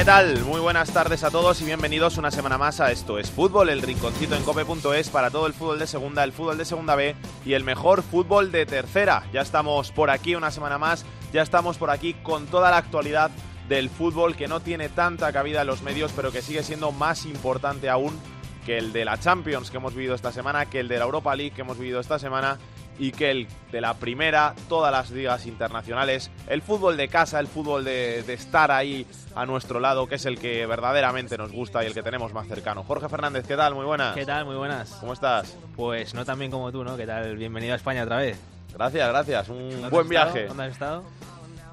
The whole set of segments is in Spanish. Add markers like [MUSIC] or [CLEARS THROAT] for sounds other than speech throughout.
¿Qué tal? Muy buenas tardes a todos y bienvenidos una semana más a Esto es Fútbol, el rinconcito en cope.es para todo el fútbol de segunda, el fútbol de segunda B y el mejor fútbol de tercera. Ya estamos por aquí una semana más, ya estamos por aquí con toda la actualidad del fútbol que no tiene tanta cabida en los medios, pero que sigue siendo más importante aún que el de la Champions que hemos vivido esta semana, que el de la Europa League que hemos vivido esta semana y que el de la primera, todas las ligas internacionales, el fútbol de casa, el fútbol de, de, estar ahí a nuestro lado, que es el que verdaderamente nos gusta y el que tenemos más cercano. Jorge Fernández, ¿qué tal? Muy buenas. ¿Qué tal? Muy buenas. ¿Cómo estás? Pues no tan bien como tú, ¿no? ¿Qué tal? Bienvenido a España otra vez. Gracias, gracias. Un ¿Dónde buen viaje. estado? ¿Dónde has estado?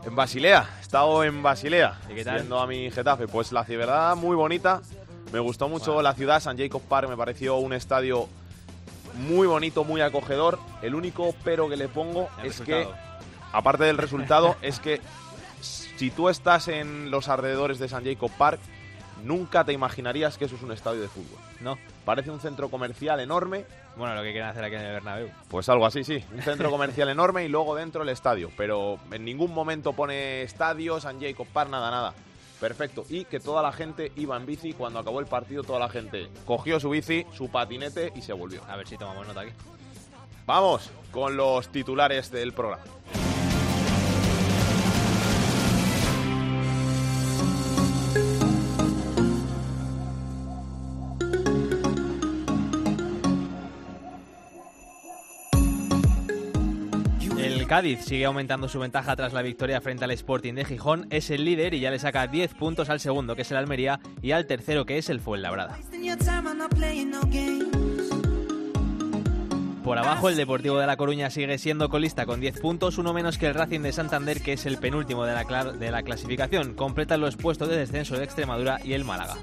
En Basilea, he estado en Basilea, ¿Y qué tal? viendo a mi Getafe. Pues la ciudad muy bonita, me gustó mucho Wow. la ciudad, San Jacob Park me pareció un estadio muy bonito, muy acogedor. El único pero que le pongo El es resultado. que, aparte del resultado, [LAUGHS] es que si tú estás en los alrededores de San Jacob Park, nunca te imaginarías que eso es un estadio de fútbol. No. Parece un centro comercial enorme, Bueno, lo que quieren hacer aquí en el Bernabéu. pues algo así, sí. Un centro comercial enorme y luego dentro el estadio. Pero en ningún momento pone estadio, San Jacob Park, nada, nada. Perfecto. Y que toda la gente iba en bici. Cuando acabó el partido, toda la gente cogió su bici, su patinete y se volvió. A ver si tomamos nota aquí. Vamos con los titulares del programa. Cádiz sigue aumentando su ventaja tras la victoria frente al Sporting de Gijón. Es el líder y ya le saca 10 puntos al segundo, que es el Almería, y al tercero, que es el Fuenlabrada. Por abajo, el Deportivo de La Coruña sigue siendo colista con 10 puntos, uno menos que el Racing de Santander, que es el penúltimo de la, de la clasificación. Completan los puestos de descenso de Extremadura y el Málaga.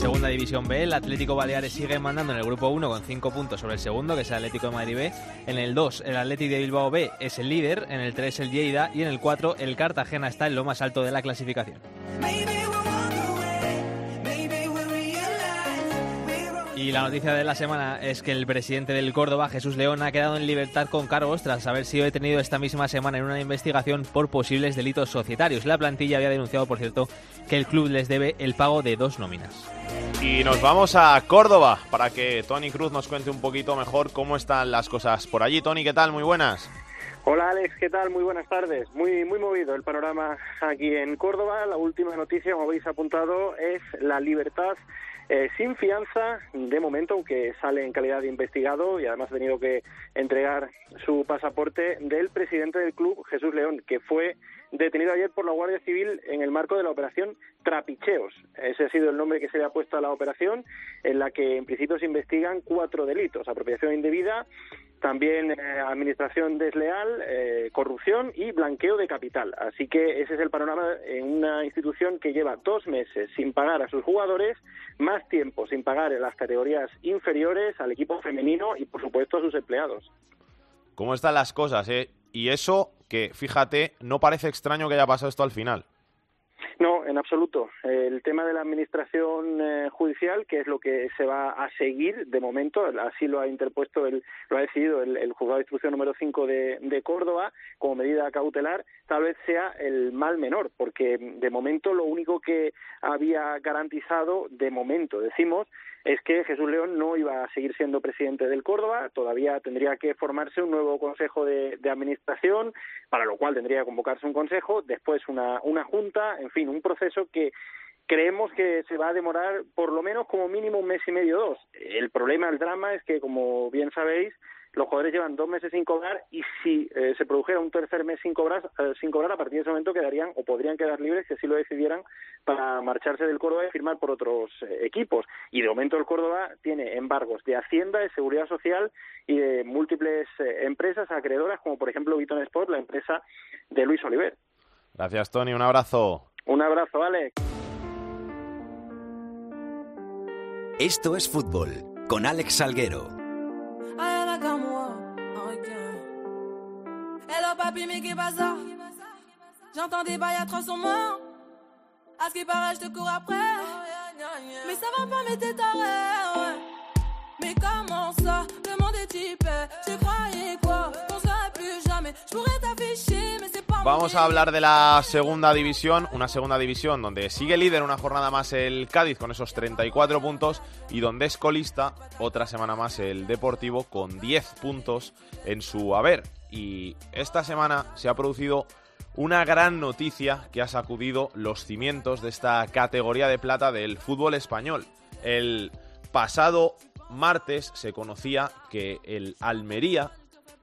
Segunda división B, el Atlético Baleares sigue mandando en el grupo 1 con 5 puntos sobre el segundo, que es el Atlético de Madrid B. En el 2, el Atlético de Bilbao B es el líder. En el 3, el Lleida. Y en el 4, el Cartagena está en lo más alto de la clasificación. Y la noticia de la semana es que el presidente del Córdoba, Jesús León, ha quedado en libertad con cargos tras haber sido detenido esta misma semana en una investigación por posibles delitos societarios. La plantilla había denunciado, por cierto, que el club les debe el pago de dos nóminas. Y nos vamos a Córdoba para que Tony Cruz nos cuente un poquito mejor cómo están las cosas por allí. Tony, ¿qué tal? Muy buenas. Hola Alex, ¿qué tal? Muy buenas tardes. Muy muy movido el panorama aquí en Córdoba. La última noticia, como habéis apuntado, es la libertad eh, sin fianza de momento, aunque sale en calidad de investigado y además ha tenido que entregar su pasaporte del presidente del club, Jesús León, que fue detenido ayer por la Guardia Civil en el marco de la operación Trapicheos. Ese ha sido el nombre que se le ha puesto a la operación, en la que en principio se investigan cuatro delitos: apropiación indebida, también eh, administración desleal, eh, corrupción y blanqueo de capital. Así que ese es el panorama en una institución que lleva dos meses sin pagar a sus jugadores, más tiempo sin pagar en las categorías inferiores, al equipo femenino y, por supuesto, a sus empleados. ¿Cómo están las cosas, eh? Y eso que, fíjate, no parece extraño que haya pasado esto al final. No, en absoluto. El tema de la administración eh, judicial, que es lo que se va a seguir de momento, así lo ha interpuesto, el, lo ha decidido el, juzgado de instrucción número 5 de, de Córdoba como medida cautelar, tal vez sea el mal menor, porque de momento lo único que había garantizado, de momento decimos, es que Jesús León no iba a seguir siendo presidente del Córdoba, todavía tendría que formarse un nuevo consejo de, administración, para lo cual tendría que convocarse un consejo, después una, una junta, en fin, un proceso que creemos que se va a demorar por lo menos como mínimo un mes y medio dos. El problema, el drama es que, como bien sabéis, los jugadores llevan dos meses sin cobrar y si eh, se produjera un tercer mes sin cobrar, eh, sin cobrar, a partir de ese momento quedarían o podrían quedar libres si así lo decidieran para marcharse del Córdoba y firmar por otros eh, equipos. Y de momento el Córdoba tiene embargos de Hacienda, de Seguridad Social y de múltiples empresas acreedoras, como por ejemplo Viton Sport, la empresa de Luis Oliver. Gracias, Tony. Un abrazo. Un abrazo, Alex. Esto es fútbol con Alex Salguero. Hello papi, mais qu'est ça J'entends des bails atroces en moi. À ce qui paraît, je te cours après. Mais ça va pas, mais t'es taré. Mais comment ça Le monde est type. Tu croyais quoi Qu'on serait plus jamais. Je pourrais t'afficher, mais c'est pas. Vamos a hablar de la segunda división, una segunda división donde sigue líder una jornada más el Cádiz con esos 34 puntos y donde es colista otra semana más el Deportivo con 10 puntos en su haber y esta semana se ha producido una gran noticia que ha sacudido los cimientos de esta categoría de plata del fútbol español. El pasado martes se conocía que el Almería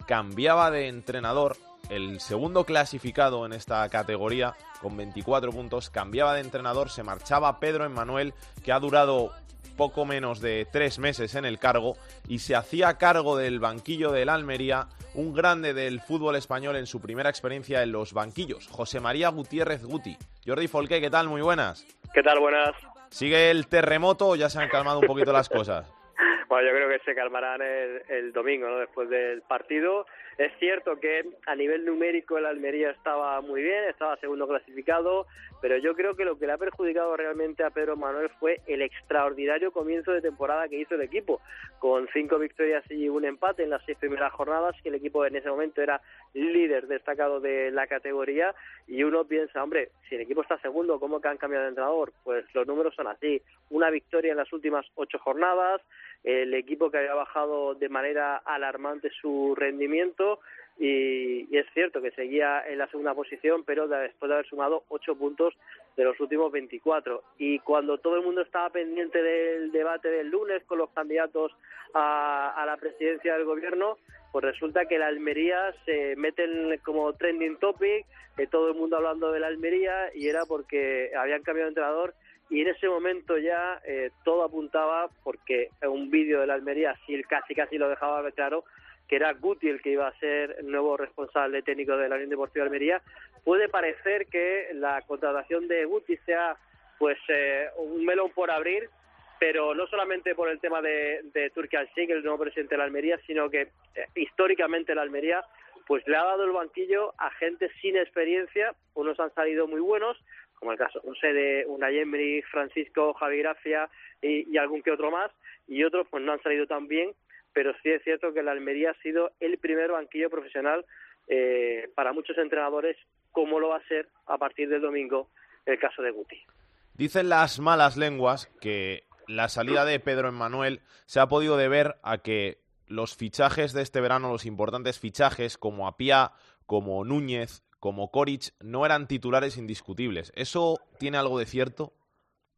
cambiaba de entrenador, el segundo clasificado en esta categoría con 24 puntos, cambiaba de entrenador, se marchaba Pedro Emmanuel, que ha durado poco menos de tres meses en el cargo y se hacía cargo del banquillo del Almería un grande del fútbol español en su primera experiencia en los banquillos, José María Gutiérrez Guti. Jordi Folqué, ¿qué tal? Muy buenas. ¿Qué tal? Buenas. ¿Sigue el terremoto o ya se han calmado un poquito las cosas? [LAUGHS] Bueno, yo creo que se calmarán el, el domingo, ¿no? Después del partido. Es cierto que a nivel numérico el Almería estaba muy bien, estaba segundo clasificado, pero yo creo que lo que le ha perjudicado realmente a Pedro Manuel fue el extraordinario comienzo de temporada que hizo el equipo, con cinco victorias y un empate en las seis primeras jornadas, que el equipo en ese momento era líder destacado de la categoría, y uno piensa, hombre, si el equipo está segundo, ¿cómo que han cambiado de entrenador? Pues los números son así, una victoria en las últimas ocho jornadas, el equipo que había bajado de manera alarmante su rendimiento y, es cierto que seguía en la segunda posición, pero después de haber sumado ocho puntos de los últimos 24. Y cuando todo el mundo estaba pendiente del debate del lunes con los candidatos a, a la presidencia del gobierno, pues resulta que la Almería se meten como trending topic, eh, todo el mundo hablando de la Almería, y era porque habían cambiado de entrenador y en ese momento ya eh, todo apuntaba, porque un vídeo de la Almería casi casi lo dejaba claro, que era Guti el que iba a ser el nuevo responsable técnico de la Unión Deportiva de Almería. Puede parecer que la contratación de Guti sea pues eh, un melón por abrir, pero no solamente por el tema de, de Turki el nuevo presidente de la Almería, sino que eh, históricamente la Almería pues le ha dado el banquillo a gente sin experiencia, unos han salido muy buenos, como el caso, no sé, de una Francisco, Javi Gracia y, y, algún que otro más, y otros pues no han salido tan bien, pero sí es cierto que la Almería ha sido el primer banquillo profesional eh, para muchos entrenadores, como lo va a ser a partir del domingo el caso de Guti. Dicen las malas lenguas que la salida de Pedro Emmanuel se ha podido deber a que los fichajes de este verano, los importantes fichajes como Apia, como Núñez, como Koric, no eran titulares indiscutibles. ¿Eso tiene algo de cierto?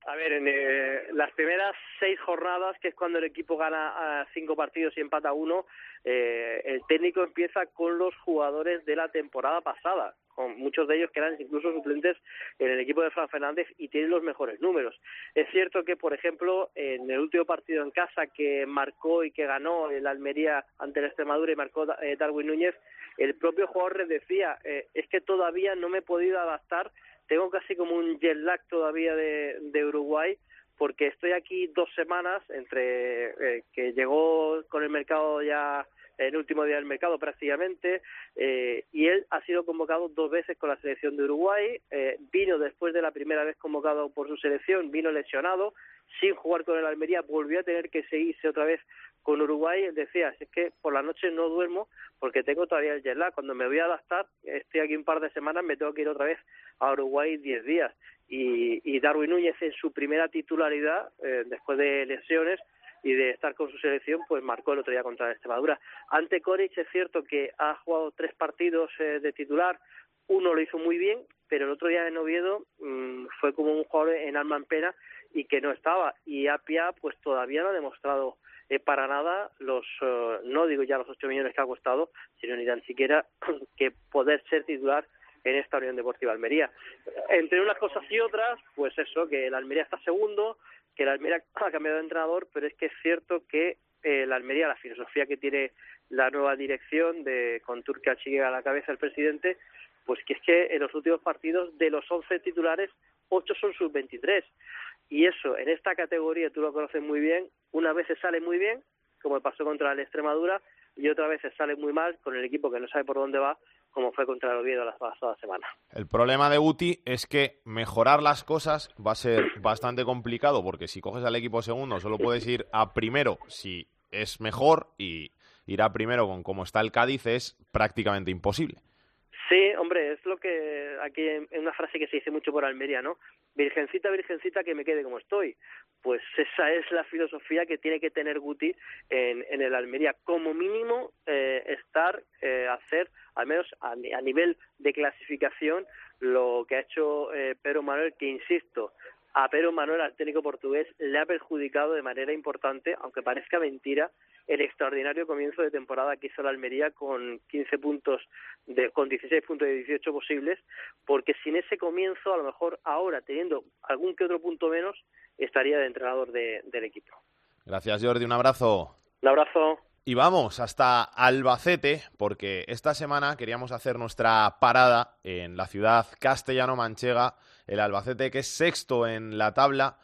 A ver, en eh, las primeras seis jornadas, que es cuando el equipo gana a cinco partidos y empata uno, eh, el técnico empieza con los jugadores de la temporada pasada, con muchos de ellos que eran incluso suplentes en el equipo de Fran Fernández y tienen los mejores números. Es cierto que, por ejemplo, en el último partido en casa que marcó y que ganó el Almería ante el Extremadura y marcó eh, Darwin Núñez, el propio jugador decía, eh, es que todavía no me he podido adaptar. Tengo casi como un jet lag todavía de, Uruguay porque estoy aquí dos semanas entre eh, que llegó con el mercado ya el último día del mercado prácticamente eh, y él ha sido convocado dos veces con la selección de Uruguay eh, vino después de la primera vez convocado por su selección vino lesionado sin jugar con el Almería volvió a tener que seguirse otra vez con Uruguay. Decía es que por la noche no duermo porque tengo todavía el jet cuando me voy a adaptar estoy aquí un par de semanas me tengo que ir otra vez a Uruguay 10 días y, y Darwin Núñez en su primera titularidad eh, después de lesiones y de estar con su selección, pues marcó el otro día contra Extremadura. Ante Coric es cierto que ha jugado tres partidos eh, de titular, uno lo hizo muy bien, pero el otro día en Oviedo mm, fue como un jugador en alma en pena y que no estaba. Y Apia pues todavía no ha demostrado eh, para nada los, eh, no digo ya los 8 millones que ha costado, sino ni tan siquiera [CLEARS THROAT] que poder ser titular en esta Unión Deportiva Almería. Entre unas cosas y otras, pues eso, que el Almería está segundo, que el Almería [CLEARS THROAT] ha cambiado de entrenador, pero es que es cierto que eh, la Almería, la filosofía que tiene la nueva dirección de con Turquía Chigue a la cabeza el presidente, pues que es que en los últimos partidos de los 11 titulares, 8 son sub-23. Y eso, en esta categoría, tú lo conoces muy bien, una vez se sale muy bien, como pasó contra el Extremadura, y otra vez se sale muy mal con el equipo que no sabe por dónde va, como fue contra el Oviedo la pasada semana. El problema de Guti es que mejorar las cosas va a ser bastante complicado, porque si coges al equipo segundo solo puedes ir a primero si es mejor y ir a primero con cómo está el Cádiz es prácticamente imposible. Sí, hombre, es lo que aquí en una frase que se dice mucho por Almería, ¿no? Virgencita, virgencita, que me quede como estoy. Pues esa es la filosofía que tiene que tener Guti en, el Almería. Como mínimo, eh, estar, eh, hacer, al menos a, a, nivel de clasificación, lo que ha hecho eh, Pedro Manuel, que insisto, a Pedro Manuel, al técnico portugués, le ha perjudicado de manera importante, aunque parezca mentira, el extraordinario comienzo de temporada que hizo la Almería con 15 puntos, de, con 16 puntos de 18 posibles, porque sin ese comienzo, a lo mejor ahora, teniendo algún que otro punto menos, estaría de entrenador de, del equipo. Gracias, Jordi. Un abrazo. Un abrazo. Y vamos hasta Albacete, porque esta semana queríamos hacer nuestra parada en la ciudad castellano-manchega, el Albacete que es sexto en la tabla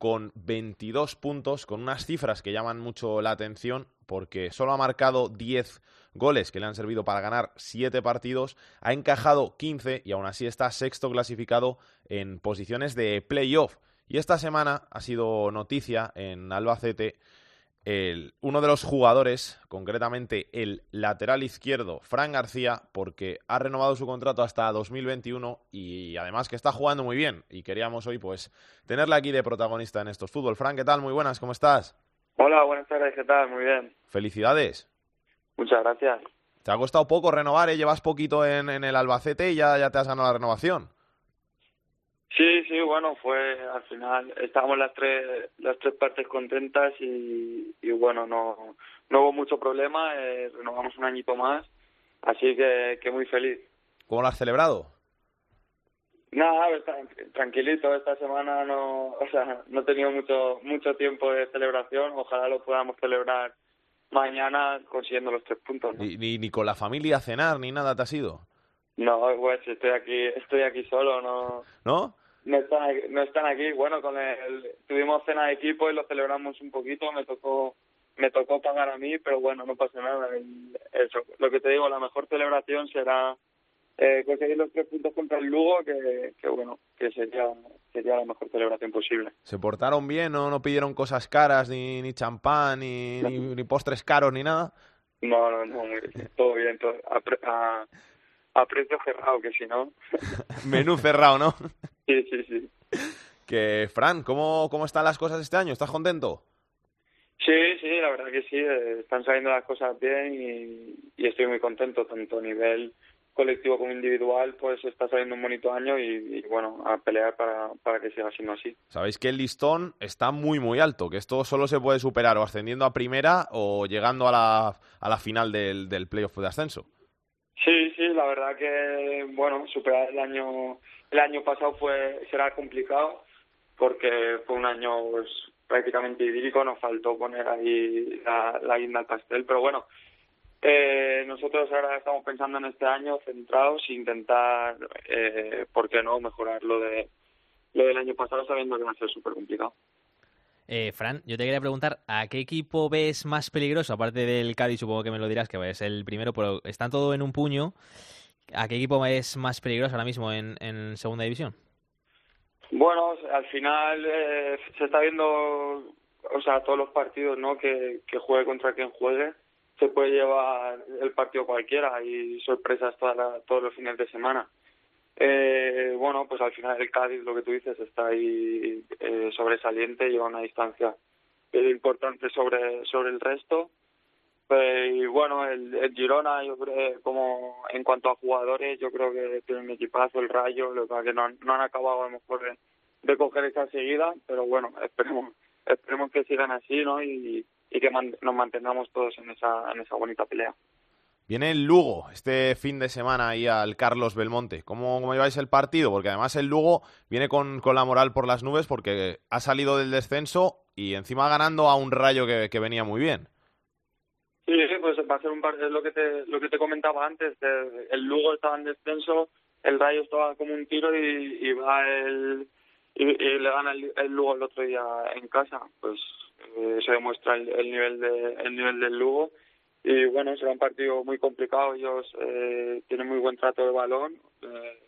con 22 puntos, con unas cifras que llaman mucho la atención, porque solo ha marcado 10 goles que le han servido para ganar 7 partidos, ha encajado 15 y aún así está sexto clasificado en posiciones de playoff. Y esta semana ha sido noticia en Albacete el, uno de los jugadores, concretamente el lateral izquierdo, Fran García, porque ha renovado su contrato hasta 2021 y además que está jugando muy bien. Y queríamos hoy, pues, tenerle aquí de protagonista en estos fútbol. Fran, ¿qué tal? Muy buenas, ¿cómo estás? Hola, buenas tardes, ¿qué tal? Muy bien. Felicidades. Muchas gracias. Te ha costado poco renovar, ¿eh? Llevas poquito en, en el Albacete y ya, ya te has ganado la renovación. Sí, sí, bueno, fue al final estábamos las tres las tres partes contentas y, y bueno, no no hubo mucho problema, eh, renovamos un añito más, así que, que muy feliz. ¿Cómo lo has celebrado? Nada, tranquilito, esta semana no, o sea, no he tenido mucho mucho tiempo de celebración, ojalá lo podamos celebrar mañana consiguiendo los tres puntos. ¿no? Ni, ni, ni con la familia a cenar, ni nada te has ido. No, pues estoy aquí, estoy aquí solo, no. ¿No? No están, aquí, no están aquí. Bueno, con el, tuvimos cena de equipo y lo celebramos un poquito. Me tocó, me tocó pagar a mí, pero bueno, no pasa nada. Eso, lo que te digo, la mejor celebración será eh, conseguir los tres puntos contra el Lugo, que, que bueno, que sería, sería la mejor celebración posible. ¿Se portaron bien? ¿No, no pidieron cosas caras, ni, ni champán, ni, ni, ni postres caros, ni nada? No, no, no, muy, todo bien, todo, a, a, a precio cerrado, que si no. [LAUGHS] Menú cerrado, ¿no? [LAUGHS] sí, sí, sí. Que, Fran, ¿cómo, ¿cómo están las cosas este año? ¿Estás contento? Sí, sí, la verdad que sí, eh, están saliendo las cosas bien y, y estoy muy contento, tanto a nivel colectivo como individual, pues está saliendo un bonito año y, y, bueno, a pelear para, para que siga siendo así. Sabéis que el listón está muy, muy alto, que esto solo se puede superar o ascendiendo a primera o llegando a la, a la final del, del playoff de ascenso. Sí, sí, la verdad que, bueno, superar el año, el año pasado fue, será complicado porque fue un año pues, prácticamente idílico, nos faltó poner ahí la, la guinda al pastel, pero bueno, eh, nosotros ahora estamos pensando en este año centrados e intentar, eh, ¿por qué no?, mejorar lo, de, lo del año pasado sabiendo que va a ser súper complicado. Eh, Fran, yo te quería preguntar, ¿a qué equipo ves más peligroso? Aparte del Cádiz, supongo que me lo dirás, que es el primero, pero están todo en un puño. ¿A qué equipo es más peligroso ahora mismo en, en segunda división? Bueno, al final eh, se está viendo, o sea, todos los partidos, ¿no? Que, que juegue contra quien juegue se puede llevar el partido cualquiera y sorpresas toda la, todos los fines de semana. Eh, bueno, pues al final el Cádiz, lo que tú dices, está ahí eh, sobresaliente, lleva una distancia importante sobre, sobre el resto. Pues, y bueno, el, Girona, yo creo, como en cuanto a jugadores, yo creo que tiene un equipazo, el Rayo, lo que no, han- no han acabado a lo mejor de, de coger esa seguida, pero bueno, [LAUGHS] esperemos esperemos que sigan así, ¿no? Y, y que man- nos mantengamos todos en esa, en esa bonita pelea. Viene el Lugo este fin de semana ahí al Carlos Belmonte. ¿Cómo, cómo lleváis el partido? Porque además el Lugo viene con, con la moral por las nubes porque ha salido del descenso y encima ganando a un rayo que, que venía muy bien. Sí, sí, pues va a ser un par es lo que te lo que te comentaba antes, el Lugo estaba en descenso, el Rayo estaba como un tiro y, va el y, le gana el, Lugo el otro día en casa, pues eh, eso demuestra el nivel de el nivel del Lugo y bueno será un partido muy complicado, ellos eh, tienen muy buen trato de balón, eh,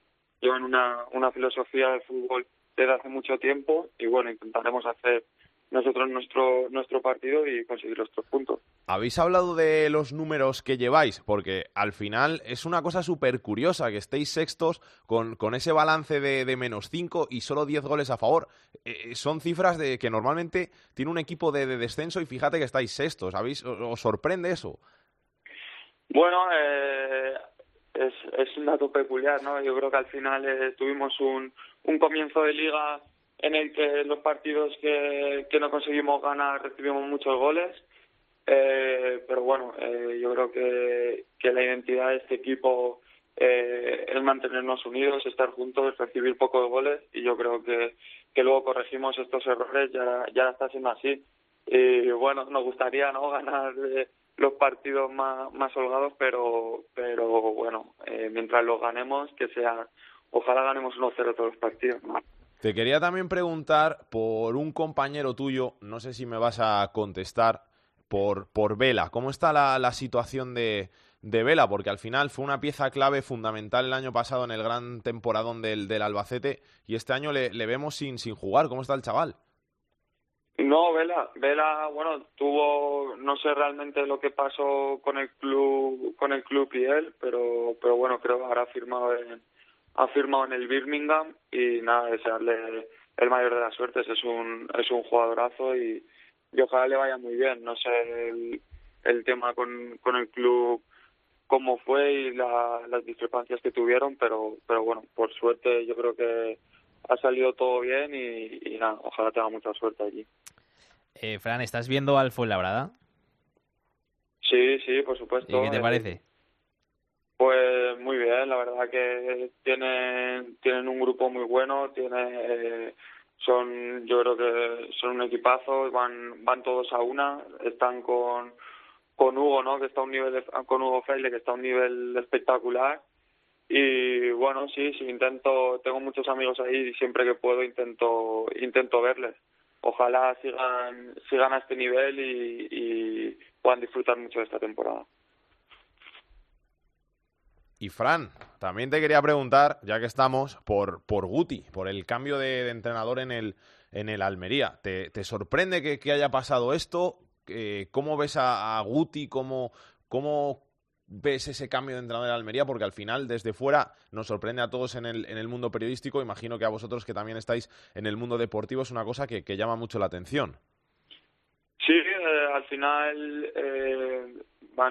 llevan una una filosofía de fútbol desde hace mucho tiempo y bueno intentaremos hacer nosotros nuestro nuestro partido y conseguir los tres puntos. Habéis hablado de los números que lleváis, porque al final es una cosa súper curiosa que estéis sextos con, con ese balance de, de menos 5 y solo 10 goles a favor. Eh, son cifras de que normalmente tiene un equipo de, de descenso y fíjate que estáis sextos. ¿Habéis, os, os sorprende eso? Bueno, eh, es, es un dato peculiar, ¿no? Yo creo que al final eh, tuvimos un, un comienzo de liga en el que los partidos que, que no conseguimos ganar recibimos muchos goles. Eh, pero bueno, eh, yo creo que, que la identidad de este equipo eh, es mantenernos unidos, estar juntos, recibir pocos goles y yo creo que, que luego corregimos estos errores, ya, ya está siendo así. Y bueno, nos gustaría no [LAUGHS] ganar eh, los partidos más, más holgados, pero, pero bueno, eh, mientras los ganemos, que sea, ojalá ganemos 1-0 todos los partidos. ¿no? Te quería también preguntar por un compañero tuyo, no sé si me vas a contestar, por, por Vela. ¿Cómo está la, la situación de, de Vela? Porque al final fue una pieza clave fundamental el año pasado en el gran temporadón del, del Albacete y este año le, vemos sin, sin jugar. ¿Cómo está el chaval? No, Vela, Vela, bueno, tuvo, no sé realmente lo que pasó con el club, con el club y él, pero, pero bueno, creo que ahora ha firmado en, ha firmado en el Birmingham y nada, desearle el mayor de las suertes, es un, es un jugadorazo y, y ojalá le vaya muy bien, no sé el, el tema con, con el club cómo fue y la, las discrepancias que tuvieron, pero, pero bueno, por suerte yo creo que ha salido todo bien y, y nada, ojalá tenga mucha suerte allí. Eh, Fran, ¿estás viendo al Fuenlabrada? Sí, sí, por supuesto. ¿Y qué te Eh, parece? Pues muy bien, la verdad que tienen tienen un grupo muy bueno, tiene eh, son yo creo que son un equipazo, van van todos a una, están con con Hugo, ¿no? Que está a un nivel de- con Hugo Freile que está a un nivel espectacular y bueno, sí, sí intento tengo muchos amigos ahí y siempre que puedo intento intento verles. Ojalá sigan sigan a este nivel y, y puedan disfrutar mucho de esta temporada. Y Fran, también te quería preguntar, ya que estamos, por, por Guti, por el cambio de, entrenador en el, en el Almería. ¿Te, sorprende que, haya pasado esto? Eh, ¿Cómo ves a, Guti? ¿Cómo, ¿Cómo ves ese cambio de entrenador en Almería? Porque al final, desde fuera, nos sorprende a todos en el, en el mundo periodístico. Imagino que a vosotros que también estáis en el mundo deportivo es una cosa que, llama mucho la atención. Sí, eh, al final eh,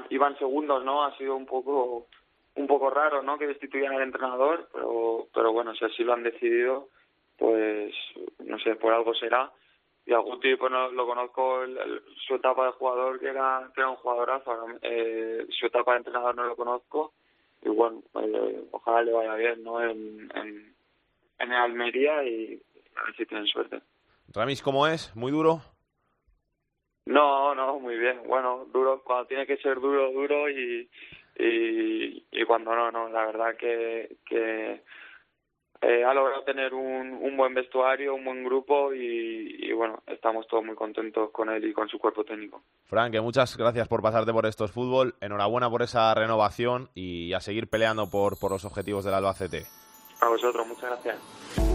iban segundos, ¿no? Ha sido un poco un poco raro, ¿no? Que destituyan al entrenador, pero pero bueno, si así lo han decidido, pues no sé, por algo será. Y a Guti, pues no, lo conozco el- el- su etapa de jugador, que era, que era un jugadorazo. eh, su etapa de entrenador no lo conozco. Y bueno, eh, ojalá le vaya bien, ¿no? En, en, en el Almería y a ver si tienen suerte. Ramis, ¿cómo es? ¿Muy duro? No, no, muy bien. Bueno, duro cuando tiene que ser duro, duro y, y, y cuando no, no. La verdad que, que eh, ha logrado tener un, un buen vestuario, un buen grupo y, y bueno, estamos todos muy contentos con él y con su cuerpo técnico. Frank, que muchas gracias por pasarte por estos fútbol. Enhorabuena por esa renovación y a seguir peleando por, por los objetivos del Albacete. A vosotros, muchas gracias.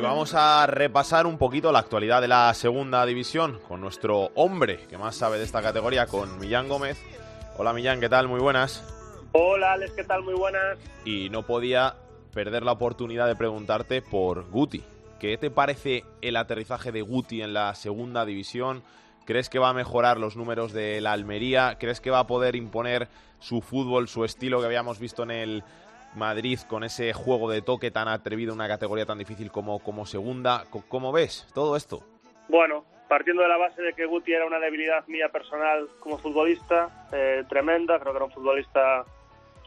Y vamos a repasar un poquito la actualidad de la segunda división con nuestro hombre que más sabe de esta categoría, con Millán Gómez. Hola Millán, ¿qué tal? Muy buenas. Hola Alex, ¿qué tal? Muy buenas. Y no podía perder la oportunidad de preguntarte por Guti. ¿Qué te parece el aterrizaje de Guti en la segunda división? ¿Crees que va a mejorar los números de la Almería? ¿Crees que va a poder imponer su fútbol, su estilo que habíamos visto en el Madrid con ese juego de toque tan atrevido una categoría tan difícil como, como segunda? ¿Cómo ves todo esto? Bueno, partiendo de la base de que Guti era una debilidad mía personal como futbolista, eh, tremenda, creo que era un futbolista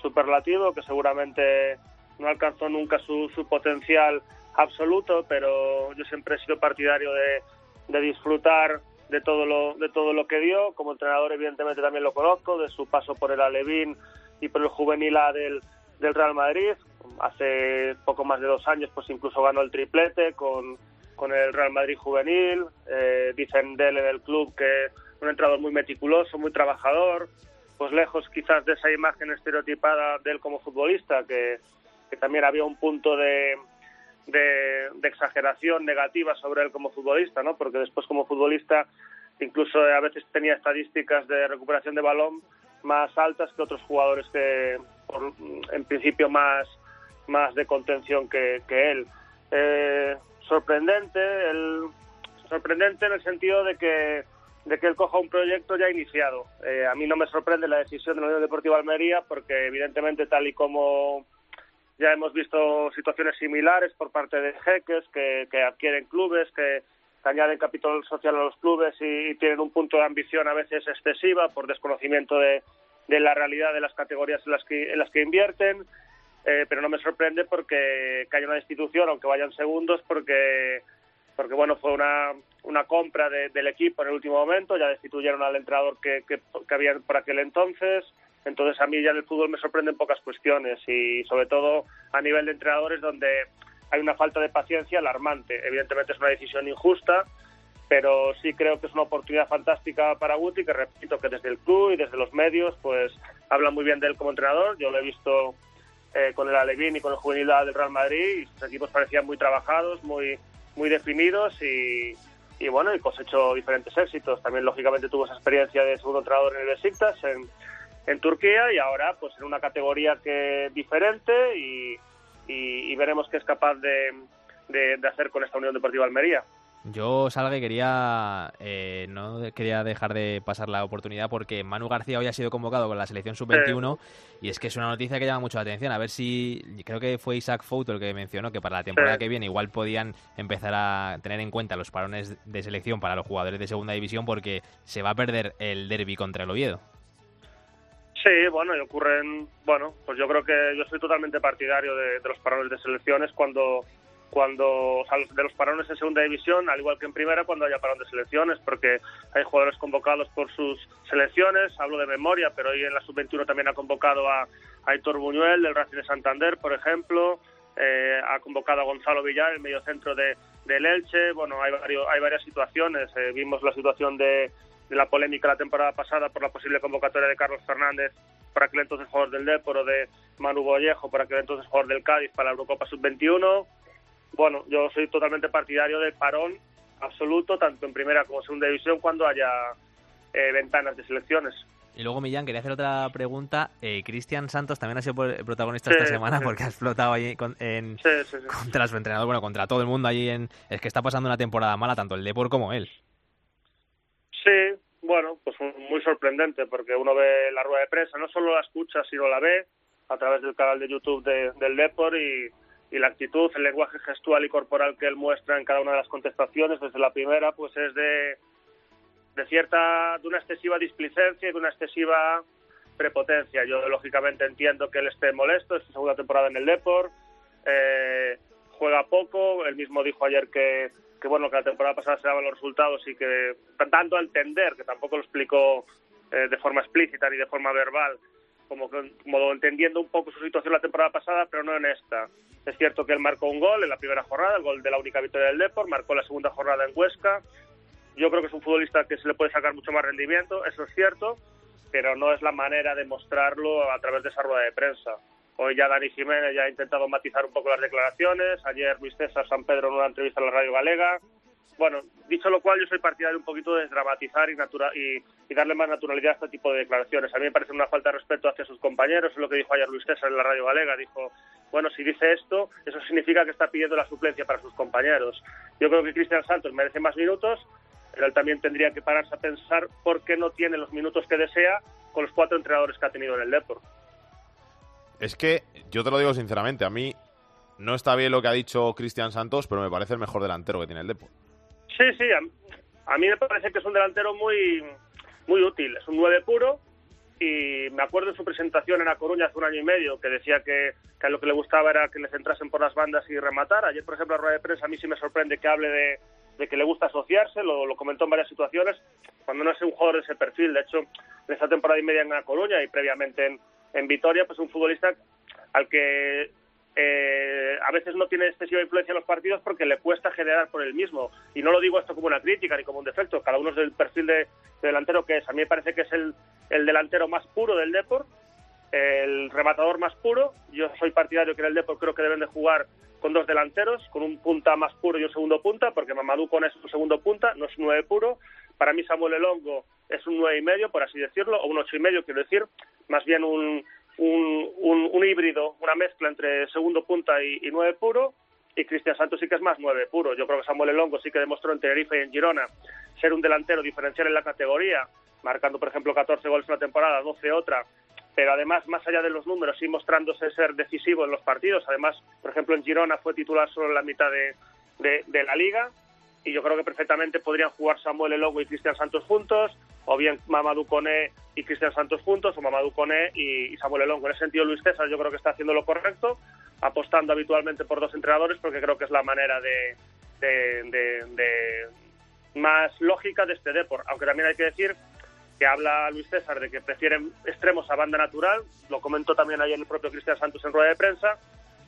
superlativo, que seguramente no alcanzó nunca su, su potencial absoluto, pero yo siempre he sido partidario de, de disfrutar de todo lo de todo lo que dio. Como entrenador, evidentemente, también lo conozco, de su paso por el Alevín y por el juvenil A del, del Real Madrid. Hace poco más de dos años, pues incluso ganó el triplete con, con el Real Madrid juvenil. Eh, dicen de él el club que un entrenador muy meticuloso, muy trabajador, pues lejos quizás de esa imagen estereotipada de él como futbolista, que, que también había un punto de, de, de exageración negativa sobre él como futbolista, ¿no? Porque después como futbolista incluso a veces tenía estadísticas de recuperación de balón más altas que otros jugadores que por, en principio más más de contención que, que él. Eh, sorprendente, el, sorprendente en el sentido de que de que él coja un proyecto ya iniciado. Eh, a mí no me sorprende la decisión de la Unión Deportiva Almería porque evidentemente tal y como ya hemos visto situaciones similares por parte de jeques que, adquieren clubes, que, añaden capital social a los clubes y tienen un punto de ambición a veces excesiva por desconocimiento de, de la realidad de las categorías en las que, en las que invierten. Eh, pero no me sorprende porque que haya una institución, aunque vayan segundos, porque porque bueno fue una, una compra de- del equipo en el último momento, ya destituyeron al entrenador que, que, que había por aquel entonces, entonces a mí ya en el fútbol me sorprenden pocas cuestiones y sobre todo a nivel de entrenadores donde hay una falta de paciencia alarmante. Evidentemente es una decisión injusta, pero sí creo que es una oportunidad fantástica para Guti, que repito que desde el club y desde los medios pues hablan muy bien de él como entrenador. Yo lo he visto eh, con el Alevín y con el Juvenil del Real Madrid y sus equipos parecían muy trabajados, muy muy definidos y, y bueno, y cosechó diferentes éxitos. También lógicamente tuvo esa experiencia de segundo entrenador en el Besiktas en, en Turquía y ahora pues en una categoría que diferente y, y, veremos qué es capaz de, de hacer con esta Unión Deportiva Almería. Yo, Salgue, quería eh, no quería dejar de pasar la oportunidad porque Manu García hoy ha sido convocado con la selección sub-21 y es que es una noticia que llama mucho la atención. A ver si, creo que fue Isaac Fouto el que mencionó que para la temporada Sí. que viene igual podían empezar a tener en cuenta los parones de selección para los jugadores de segunda división porque se va a perder el derby contra el Oviedo. Sí, bueno, y ocurren, bueno, pues yo creo que yo soy totalmente partidario de, de los parones de selecciones cuando, cuando, de los parones en segunda división, al igual que en primera, cuando haya parón de selecciones, porque hay jugadores convocados por sus selecciones, hablo de memoria, pero hoy en la sub-21 también ha convocado a, Aitor Buñuel del Racing de Santander, por ejemplo, eh, ha convocado a Gonzalo Villar, el mediocentro de, del Elche, bueno, hay, varios, hay varias situaciones, eh, vimos la situación de, la polémica la temporada pasada por la posible convocatoria de Carlos Fernández para aquel entonces jugador del Depor o de Manu Vallejo para aquel entonces jugador del Cádiz para la Eurocopa Sub-21. Bueno, yo soy totalmente partidario del parón absoluto, tanto en primera como en segunda división, cuando haya eh, ventanas de selecciones. Y luego, Millán, quería hacer otra pregunta. Eh, Cristian Santos también ha sido protagonista Sí, esta semana sí. porque ha explotado ahí con- en, sí. contra su entrenador, bueno, contra todo el mundo allí en... Es que está pasando una temporada mala, tanto el Depor como él. Sí, bueno, pues muy sorprendente porque uno ve la rueda de prensa, no solo la escucha, sino la ve a través del canal de YouTube de- del Depor y, y la actitud, el lenguaje gestual y corporal que él muestra en cada una de las contestaciones, desde la primera, pues es de, de cierta, de una excesiva displicencia y de una excesiva prepotencia. Yo lógicamente entiendo que él esté molesto, es su segunda temporada en el Depor, eh, juega poco, él mismo dijo ayer que, que bueno que la temporada pasada se daban los resultados y que dando a entender, que tampoco lo explicó eh, de forma explícita ni de forma verbal, como, que- como entendiendo un poco su situación la temporada pasada, pero no en esta. Es cierto que él marcó un gol en la primera jornada, el gol de la única victoria del Depor, marcó la segunda jornada en Huesca. Yo creo que es un futbolista que se le puede sacar mucho más rendimiento, eso es cierto, pero no es la manera de mostrarlo a través de esa rueda de prensa. Hoy ya Dani Jiménez ya ha intentado matizar un poco las declaraciones. Ayer Luis César San Pedro en una entrevista a la Radio Galega. Bueno, dicho lo cual, yo soy partidario un poquito de dramatizar y, y, darle más naturalidad a este tipo de declaraciones. A mí me parece una falta de respeto hacia sus compañeros, es lo que dijo ayer Luis César en la Radio Galega. Dijo, bueno, si dice esto, eso significa que está pidiendo la suplencia para sus compañeros. Yo creo que Cristian Santos merece más minutos, pero él también tendría que pararse a pensar por qué no tiene los minutos que desea con los cuatro entrenadores que ha tenido en el Depor. Es que, yo te lo digo sinceramente, a mí no está bien lo que ha dicho Cristian Santos, pero me parece el mejor delantero que tiene el Depor. Sí, sí, a, a, mí me parece que es un delantero muy, muy útil, es un 9 puro y me acuerdo en su presentación en A Coruña hace un año y medio que decía que, que lo que le gustaba era que le centrasen por las bandas y rematar. Ayer, por ejemplo, en rueda de prensa a mí sí me sorprende que hable de, de que le gusta asociarse, lo, lo, comentó en varias situaciones, cuando no es un jugador de ese perfil. De hecho, en esta temporada y media en A Coruña y previamente en, en Vitoria, pues un futbolista al que eh, a veces no tiene excesiva influencia en los partidos porque le cuesta generar por él mismo. Y no lo digo esto como una crítica ni como un defecto, cada uno es del perfil de, de delantero que es. A mí me parece que es el, el delantero más puro del Depor, el rematador más puro. Yo soy partidario que en el Depor creo que deben de jugar con dos delanteros, con un punta más puro y un segundo punta, porque Mamadou con es un segundo punta, no es un nueve puro. Para mí Samuel Elongo es un nueve y medio, por así decirlo, o un ocho y medio, quiero decir, más bien un, un, un, un, híbrido, una mezcla entre segundo punta y, y nueve puro, y Cristian Santos sí que es más nueve puro. Yo creo que Samuel Elongo sí que demostró en Tenerife y en Girona ser un delantero diferencial en la categoría, marcando, por ejemplo, 14 goles una temporada, 12 otra, pero además, más allá de los números, sí mostrándose ser decisivo en los partidos. Además, por ejemplo, en Girona fue titular solo en la mitad de, de la liga, y yo creo que perfectamente podrían jugar Samuel Elongo y Cristian Santos juntos, o bien Mamadou Koné y Cristian Santos juntos, o Mamadou Koné y, Samuel Elongo. En ese sentido, Luis César yo creo que está haciendo lo correcto, apostando habitualmente por dos entrenadores, porque creo que es la manera de más lógica de este deporte. Aunque también hay que decir que habla Luis César de que prefieren extremos a banda natural, lo comentó también ayer el propio Cristian Santos en rueda de prensa,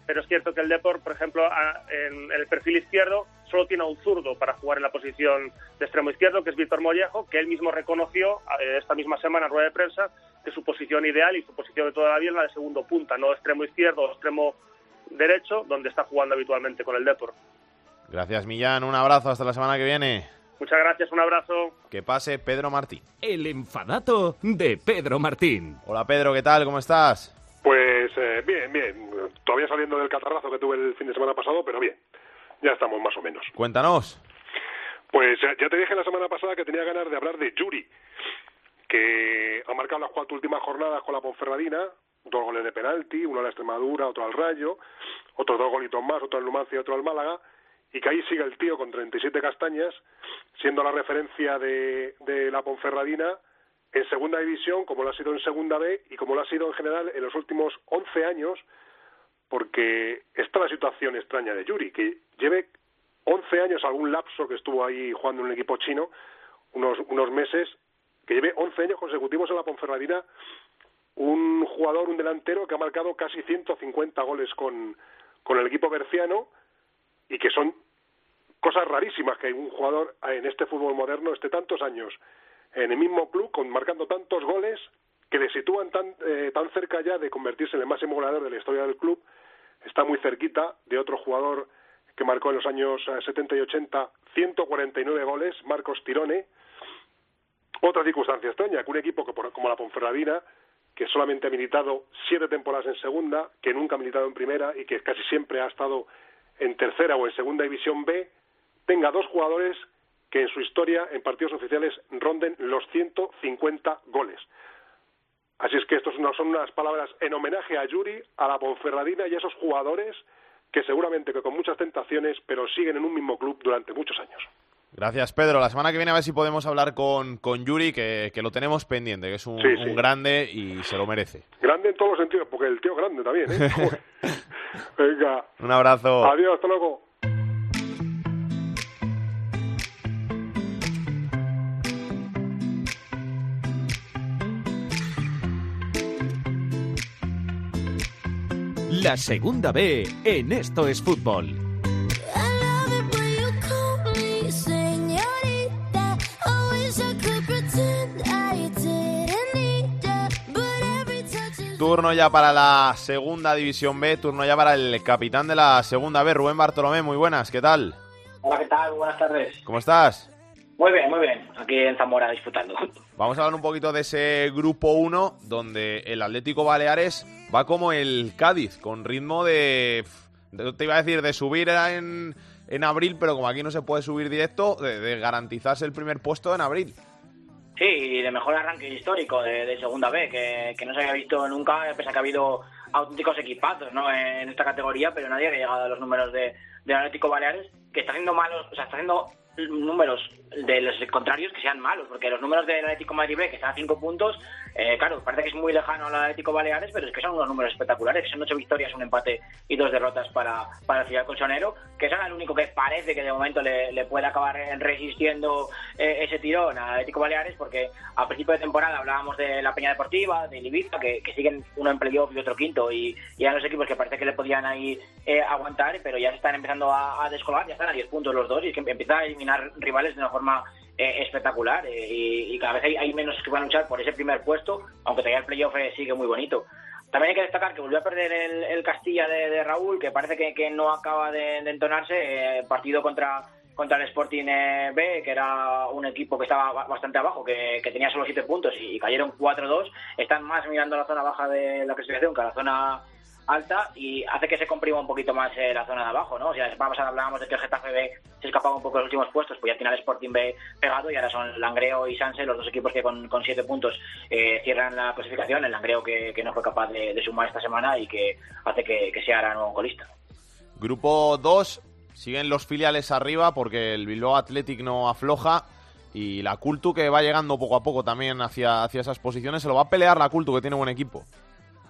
pero es cierto que el Depor, por ejemplo, en el perfil izquierdo solo tiene a un zurdo para jugar en la posición de extremo izquierdo, que es Víctor Mollejo, que él mismo reconoció esta misma semana en rueda de prensa que su posición ideal y su posición de toda la vida es la de segundo punta, no extremo izquierdo o extremo derecho, donde está jugando habitualmente con el Depor. Gracias, Millán. Un abrazo. Hasta la semana que viene. Muchas gracias, un abrazo. Que pase Pedro Martín. El enfadato de Pedro Martín. Hola Pedro, ¿qué tal? ¿Cómo estás? Pues eh, bien, bien. Todavía saliendo del catarrazo que tuve el fin de semana pasado, pero bien. Ya estamos más o menos. Cuéntanos. Pues ya, ya te dije la semana pasada que tenía ganas de hablar de Yuri, que ha marcado las cuatro últimas jornadas con la Ponferradina, dos goles de penalti, uno a la Extremadura, otro al Rayo, otros dos golitos más, otro al Numancia y otro al Málaga, y que ahí sigue el tío con 37 castañas, siendo la referencia de, de la Ponferradina en segunda división, como lo ha sido en segunda B y como lo ha sido en general en los últimos 11 años, porque esta es la situación extraña de Yuri, que lleve 11 años, algún lapso que estuvo ahí jugando en un equipo chino, unos, unos meses, que lleve 11 años consecutivos en la Ponferradina, un jugador, un delantero que ha marcado casi 150 goles con, con el equipo berciano y que son cosas rarísimas que un jugador en este fútbol moderno esté tantos años en el mismo club, con, marcando tantos goles que le sitúan tan, eh, tan cerca ya de convertirse en el máximo goleador de la historia del club, está muy cerquita de otro jugador que marcó en los años 70 y 80 149 goles, Marcos Tirone. Otra circunstancia extraña, que un equipo que por, como la Ponferradina, que solamente ha militado siete temporadas en segunda, que nunca ha militado en primera y que casi siempre ha estado en tercera o en segunda división B, tenga dos jugadores que en su historia en partidos oficiales ronden los 150 goles. Así es que estos son unas palabras en homenaje a Yuri, a la Ponferradina y a esos jugadores que seguramente que con muchas tentaciones, pero siguen en un mismo club durante muchos años. Gracias, Pedro. La semana que viene a ver si podemos hablar con, con Yuri, que, que lo tenemos pendiente, que es un, Sí, sí. un grande y se lo merece. Grande en todos los sentidos, porque el tío es grande también, ¿eh? [LAUGHS] Venga. Un abrazo. Adiós, hasta luego. La segunda B en Esto es Fútbol. turno ya para la segunda división B, turno ya para el capitán de la segunda B, Rubén Bartolomé. Muy buenas, ¿qué tal? Hola, ¿qué tal? Buenas tardes. ¿Cómo estás? Muy bien, muy bien. Aquí en Zamora disfrutando. [LAUGHS] Vamos a hablar un poquito de ese grupo 1 donde el Atlético Baleares va como el Cádiz, con ritmo de... de- te iba a decir de subir en, en abril, pero como aquí no se puede subir directo, de, de garantizarse el primer puesto en abril. Sí, y de mejor arranque histórico de, de Segunda B, que, que no se había visto nunca, pese a que ha habido auténticos equipazos ¿no? en esta categoría, pero nadie había llegado a los números de, del Atlético Baleares, que está haciendo malos, o sea, está haciendo números de los contrarios que sean malos, porque los números del Atlético Madrid que están a 5 puntos, eh, claro, parece que es muy lejano al Atlético Baleares, pero es que son unos números espectaculares, que son 8 victorias, un empate y dos derrotas para, para el Ciudad Colchonero, que es el único que parece que de momento le, puede acabar resistiendo eh, ese tirón al Atlético Baleares, porque a principio de temporada hablábamos de la Peña Deportiva, de Ibiza, que, siguen uno en playoff y otro quinto, y, y eran los equipos que parece que le podían ahí eh, aguantar, pero ya se están empezando a, a descolgar, ya están a 10 puntos los dos, y es que empiezan a rivales de una forma eh, espectacular eh, y, cada vez hay, menos que van a luchar por ese primer puesto, aunque todavía el playoff eh, sigue muy bonito. También hay que destacar que volvió a perder el, Castilla de, Raúl, que parece que, que no acaba de, de entonarse. partido contra contra el Sporting B, que era un equipo que estaba ba- bastante abajo, que, tenía solo 7 puntos y cayeron 4-2. Están más mirando la zona baja de la clasificación que a la zona alta y hace que se comprima un poquito más eh, la zona de abajo, ¿no? O sea, semana pasada hablábamos de que el Getafe B se escapaba un poco de los últimos puestos, pues ya tiene el Sporting B pegado y ahora son Langreo y Sanse los dos equipos que con, siete puntos eh, cierran la clasificación, el Langreo que, no fue capaz de, sumar esta semana y que hace que, que sea ahora nuevo colista. Grupo 2, siguen los filiales arriba porque el Bilbao Athletic no afloja y la Cultu que va llegando poco a poco también hacia, hacia esas posiciones, se lo va a pelear la Cultu que tiene buen equipo.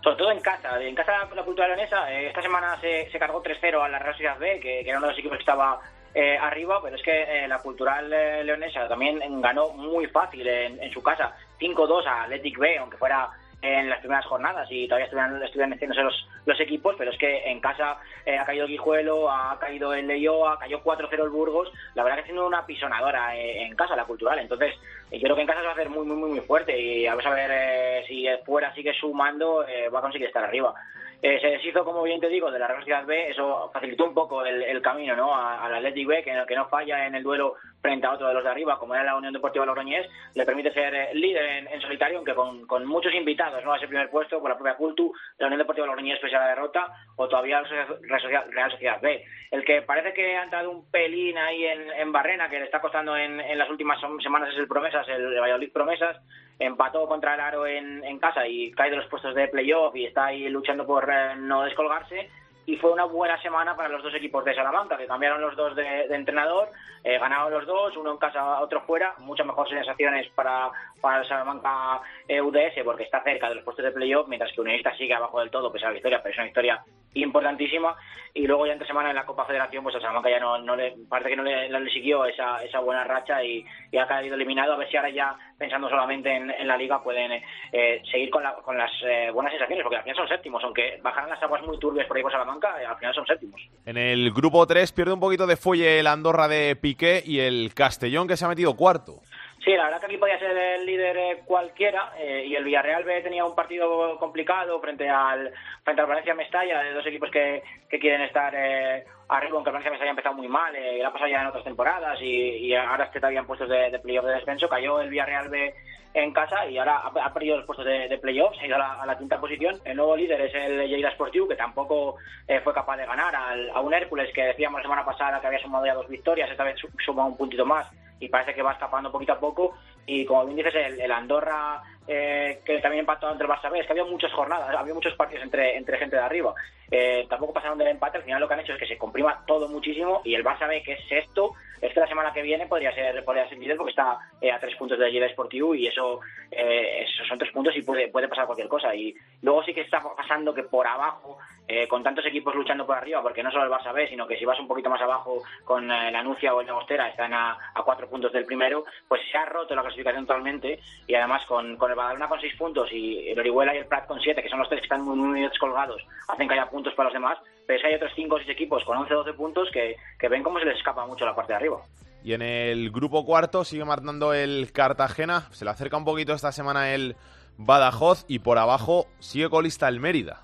Sobre todo en casa. En casa la cultura leonesa, eh, esta semana se, se cargó 3-0 a la Real Sociedad B, que, que era uno de los equipos que estaba eh, arriba, pero es que eh, la cultural eh, leonesa también ganó muy fácil en, en su casa. 5-2 a Athletic B, aunque fuera en las primeras jornadas y todavía estuvieran, estuvieran haciéndose los, los equipos, pero es que en casa eh, ha caído el Guijuelo, ha caído el Leioa, cayó 4-0 el Burgos, la verdad que sido una pisonadora eh, en casa la cultural, entonces eh, yo creo que en casa se va a hacer muy muy muy muy fuerte y vamos a ver si fuera sigue sumando, eh, va a conseguir estar arriba. Se deshizo, como bien te digo, de la Real Sociedad B, eso facilitó un poco el, camino ¿no? Al Athletic B, que, que no falla en el duelo frente a otro de los de arriba, como era la Unión Deportiva Logroñés, le permite ser eh, líder en, solitario, aunque con, con muchos invitados ¿no? a ese primer puesto, con la propia Cultu, la Unión Deportiva Logroñés pese a la derrota, o todavía Real Sociedad, B. El que parece que ha entrado un pelín ahí en, en Barrena, que le está costando en, las últimas semanas, es el Promesas, el Valladolid Promesas, empató contra el Aro en, en casa y cae de los puestos de playoff y está ahí luchando por eh, no descolgarse. Y fue una buena semana para los dos equipos de Salamanca, que cambiaron los dos de, de entrenador, eh, ganaron los dos, uno en casa, otro fuera. Muchas mejores sensaciones para, para el Salamanca eh, UDS, porque está cerca de los puestos de playoff, mientras que Unionista sigue abajo del todo, pese a la victoria, pero es una victoria importantísima. Y luego ya entre semana en la Copa Federación, pues el Salamanca ya no, no le, parece que no le, no le siguió esa, esa buena racha y, y ha caído eliminado. A ver si ahora ya, pensando solamente en, en la Liga, pueden eh, seguir con, la- con las eh, buenas sensaciones, porque al final son séptimos, aunque bajaran las aguas muy turbias por ahí por Salamanca, eh, al final son séptimos. En el grupo 3 pierde un poquito de fuelle el Andorra de Piqué y el Castellón que se ha metido cuarto. Sí, la verdad que aquí podía ser el líder eh, cualquiera eh, y el Villarreal B tenía un partido complicado frente al frente al Valencia Mestalla, de dos equipos que, que quieren estar eh, arriba, aunque el Valencia Mestalla ha empezado muy mal, eh, lo ha pasado ya en otras temporadas y, y ahora este todavía en puestos de, de playoff de descenso, cayó el Villarreal B en casa y ahora ha, ha perdido los puestos de, de playoff, se ha ido a la, a la quinta posición. El nuevo líder es el Lleida Sportiu, que tampoco eh, fue capaz de ganar al- a un Hércules que decíamos la semana pasada que había sumado ya dos victorias, esta vez su- suma un puntito más y parece que va escapando poquito a poco. Y como bien dices, el, el Andorra, eh, que también empató entre el Barça B, es que había muchas jornadas, había muchos partidos entre, entre gente de arriba. Eh, tampoco pasaron del empate, al final lo que han hecho es que se comprima todo muchísimo y el Barça B, que es sexto, es que la semana que viene podría ser, podría ser líder porque está eh, a tres puntos de Lleida Sportiu y eso, eh, son tres puntos y puede, puede pasar cualquier cosa. Y luego sí que está pasando que por abajo, eh, con tantos equipos luchando por arriba, porque no solo el Barça B, sino que si vas un poquito más abajo con eh, la Nucia o el Llagostera, están a, cuatro puntos del primero, pues se ha roto la clasificación totalmente y además con, con el Badalona con seis puntos y el Orihuela y el Prat con siete, que son los tres que están muy, muy hacen que haya puntos para los demás, pero es que hay otros cinco o seis equipos con 11 o 12 puntos que, que ven cómo se les escapa mucho la parte de arriba. Y en el grupo cuarto sigue marcando el Cartagena. Se le acerca un poquito esta semana el Badajoz y por abajo sigue colista el Mérida.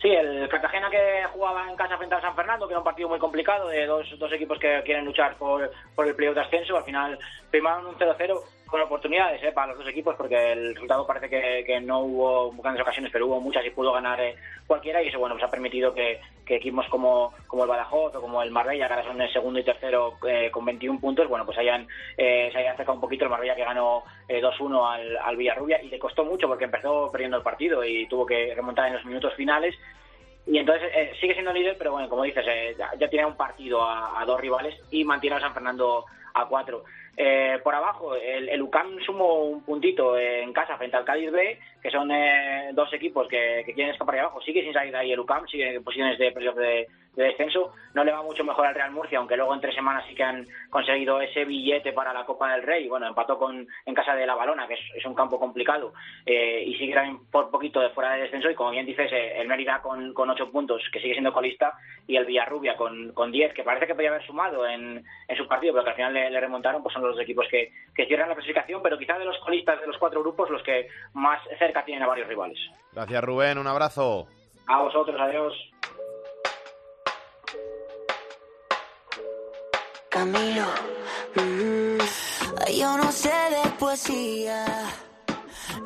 Sí, el Cartagena que jugaba en casa frente a San Fernando, que era un partido muy complicado de dos, dos equipos que quieren luchar por, por el playoff de ascenso, al final primaron un 0-0 con oportunidades eh, para los dos equipos porque el resultado parece que, que, no hubo grandes ocasiones, pero hubo muchas y pudo ganar eh, cualquiera y eso bueno pues ha permitido que, que, equipos como, como el Badajoz o como el Marbella, que ahora son el segundo y tercero eh, con 21 puntos, bueno pues hayan, se hayan acercado un poquito el Marbella que ganó 2-1 al, al Villarrubia y le costó mucho porque empezó perdiendo el partido y tuvo que remontar en los minutos finales y entonces eh, sigue siendo líder, pero bueno, como dices, eh, ya, ya, tiene un partido a, a, dos rivales y mantiene a San Fernando a cuatro. Eh, por abajo, el, el, UCAM sumó un puntito en casa frente al Cádiz B, que son eh, dos equipos que, que, quieren escapar ahí abajo. Sigue sin salir de ahí el UCAM, sigue en posiciones de playoff de, de, descenso. No le va mucho mejor al Real Murcia, aunque luego en tres semanas sí que han conseguido ese billete para la Copa del Rey. Bueno, empató con en casa de la Balona, que es, es un campo complicado, eh, y sigue también por poquito de fuera de descenso. Y como bien dices, eh, el Mérida con, con ocho puntos, que sigue siendo colista, y el Villarrubia con, con diez, que parece que podía haber sumado en, en su partido, pero que al final le, le remontaron, pues son los equipos que, que cierran la clasificación, pero quizá de los colistas de los cuatro grupos los que más cerca tienen a varios rivales. Gracias Rubén, un abrazo. A vosotros, adiós. Camilo, mm, yo no sé de poesía.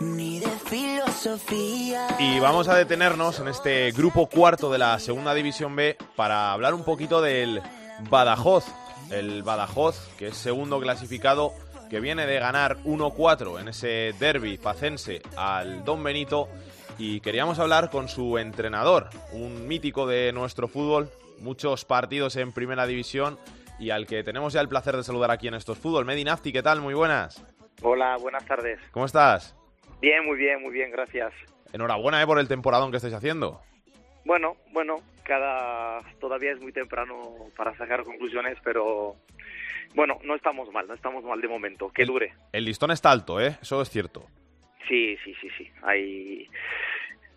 Ni de filosofía. Y vamos a detenernos en este grupo cuarto de la segunda división B para hablar un poquito del Badajoz, el Badajoz, que es segundo clasificado, que viene de ganar 1-4 en ese derby pacense al Don Benito. Y queríamos hablar con su entrenador, un mítico de nuestro fútbol, muchos partidos en primera división y al que tenemos ya el placer de saludar aquí en Estos Fútbol. Medi Nafti, ¿qué tal? Muy buenas. Hola, buenas tardes. ¿Cómo estás? Bien, muy bien, muy bien, gracias. Enhorabuena ¿eh? por el temporadón que estáis haciendo. Bueno, bueno, cada todavía es muy temprano para sacar conclusiones, pero bueno, no estamos mal, no estamos mal de momento. Que el, dure. El listón está alto, ¿eh? Eso es cierto. Sí, sí, sí, sí. Hay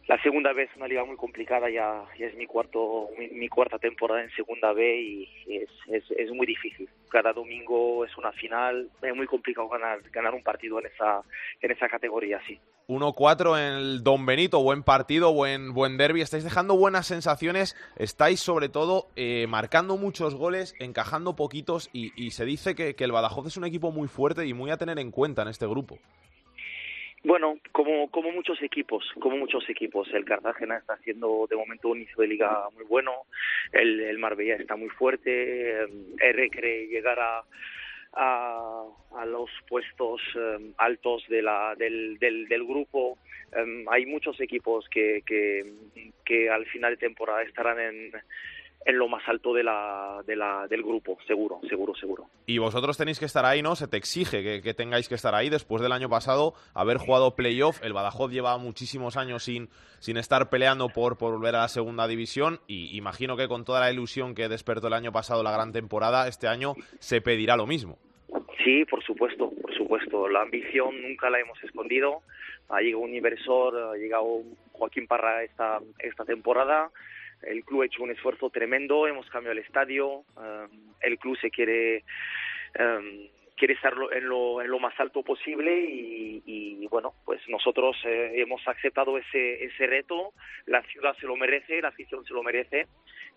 la segunda vez una liga muy complicada, ya, es mi cuarto mi, cuarta temporada en segunda B y es, es, es, muy difícil. Cada domingo es una final, es muy complicado ganar ganar un partido en esa en esa categoría, sí. 1-4 en el Don Benito, buen partido, buen buen derby, estáis dejando buenas sensaciones, estáis sobre todo eh, marcando muchos goles, encajando poquitos y, se dice que el Badajoz es un equipo muy fuerte y muy a tener en cuenta en este grupo. Bueno, como, como muchos equipos, como muchos equipos. El Cartagena está haciendo de momento un inicio de liga muy bueno, el, el Marbella está muy fuerte, R cree llegar a, a, los puestos um, altos de la, del, del, del grupo. Um, hay muchos equipos que, que, que al final de temporada estarán en en lo más alto de la, de la, del grupo, seguro, seguro, seguro. Y vosotros tenéis que estar ahí, ¿no? Se te exige que, que tengáis que estar ahí después del año pasado, haber jugado playoff. El Badajoz lleva muchísimos años sin, sin estar peleando por, por volver a la segunda división y imagino que con toda la ilusión que despertó el año pasado la gran temporada, este año se pedirá lo mismo. Sí, por supuesto, por supuesto. La ambición nunca la hemos escondido. Ha llegado un inversor, ha llegado Joaquín Parra esta, esta temporada el club ha hecho un esfuerzo tremendo, hemos cambiado el estadio, um, el club se quiere um, quiere estar en lo, en lo más alto posible y, bueno, pues nosotros eh, hemos aceptado ese, ese reto, la ciudad se lo merece, la afición se lo merece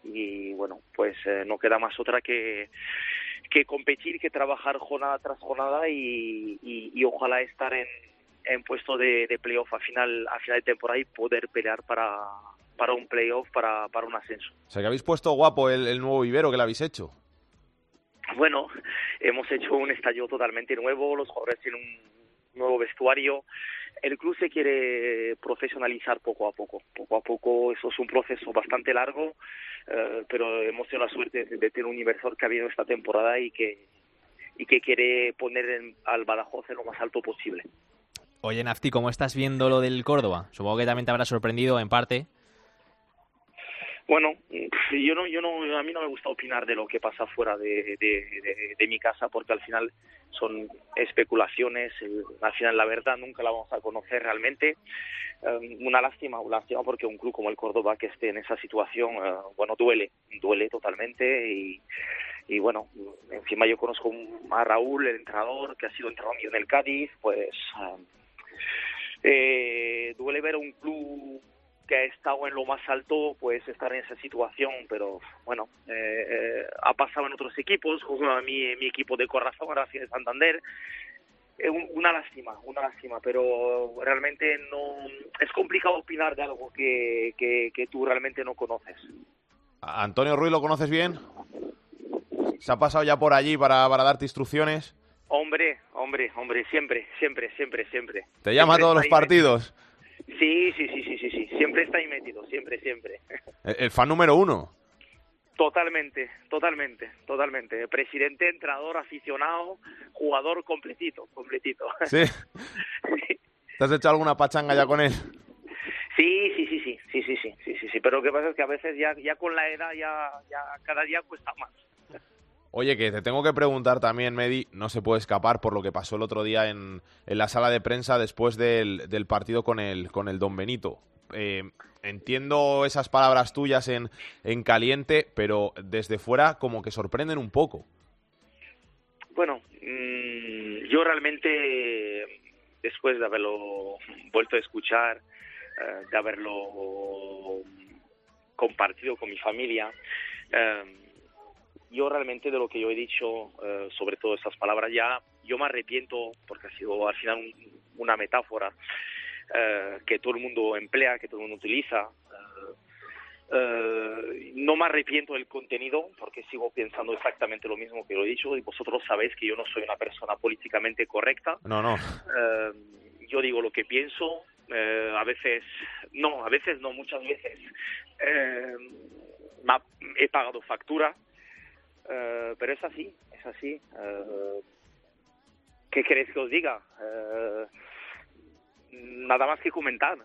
y bueno, pues eh, no queda más otra que, que competir, que trabajar jornada tras jornada y, y, y ojalá estar en, en puesto de, de playoff a final, a final de temporada y poder pelear para, para un playoff, para, para un ascenso. O sea, que habéis puesto guapo el, el nuevo vivero que le habéis hecho. Bueno, [LAUGHS] hemos hecho un estadio totalmente nuevo, los jugadores tienen un nuevo vestuario. El club se quiere profesionalizar poco a poco. Poco a poco, eso es un proceso bastante largo, eh, pero hemos tenido la suerte de, de tener un inversor que ha habido esta temporada y que, y que quiere poner en, al Badajoz en lo más alto posible. Oye, Nafti, ¿cómo estás viendo lo del Córdoba? Supongo que también te habrá sorprendido en parte. Bueno, yo no, yo no, a mí no me gusta opinar de lo que pasa fuera de, de, mi casa porque al final son especulaciones, al final la verdad nunca la vamos a conocer realmente. Um, una lástima, una lástima porque un club como el Córdoba que esté en esa situación, uh, bueno, duele, duele totalmente y, y bueno, encima yo conozco a Raúl, el entrenador, que ha sido entrenador mío en el Cádiz, pues... Eh, duele ver a un club que ha estado en lo más alto, pues estar en esa situación, pero bueno, eh, eh, ha pasado en otros equipos, como a mi, mi equipo de corazón, ahora sí de Santander, eh, un- una lástima, una lástima, pero realmente no es complicado opinar de algo que, que, que tú realmente no conoces. ¿A Antonio Ruiz lo conoces bien? ¿Se ha pasado ya por allí para, para darte instrucciones? Hombre, hombre, hombre, siempre, siempre, siempre, siempre. ¿Te llama a Siempre todos los ahí partidos? metido. Sí, sí, sí, sí, sí, sí, siempre está ahí metido, siempre, siempre. [LAUGHS] El, el fan número uno. Totalmente, totalmente, totalmente. Presidente, entrenador, aficionado, jugador completito, completito. [LAUGHS] ¿Sí? ¿Te has hecho alguna pachanga ya con él? Sí, sí, sí, sí, sí, sí, sí, sí, sí, sí. Pero lo que pasa es que a veces ya, ya con la edad ya, ya cada día cuesta más. Oye, que te tengo que preguntar también, Medi, no se puede escapar por lo que pasó el otro día en, en la sala de prensa después del, del partido con el, con el Don Benito. Eh, entiendo esas palabras tuyas en, en caliente, pero desde fuera como que sorprenden un poco. Bueno, mm, yo realmente, después de haberlo vuelto a escuchar, eh, de haberlo compartido con mi familia, eh, yo realmente de lo que yo he dicho, eh, sobre todo esas palabras ya, yo me arrepiento porque ha sido al final un- una metáfora eh, que todo el mundo emplea, que todo el mundo utiliza. eh, eh, no me arrepiento del contenido porque sigo pensando exactamente lo mismo que lo he dicho y vosotros sabéis que yo no soy una persona políticamente correcta. No, no. Eh, yo digo lo que pienso, eh, a veces, no, a veces no, muchas veces he pagado factura, eh, pero es así, es así. Eh, ¿Qué queréis que os diga? Eh, nada más que comentar.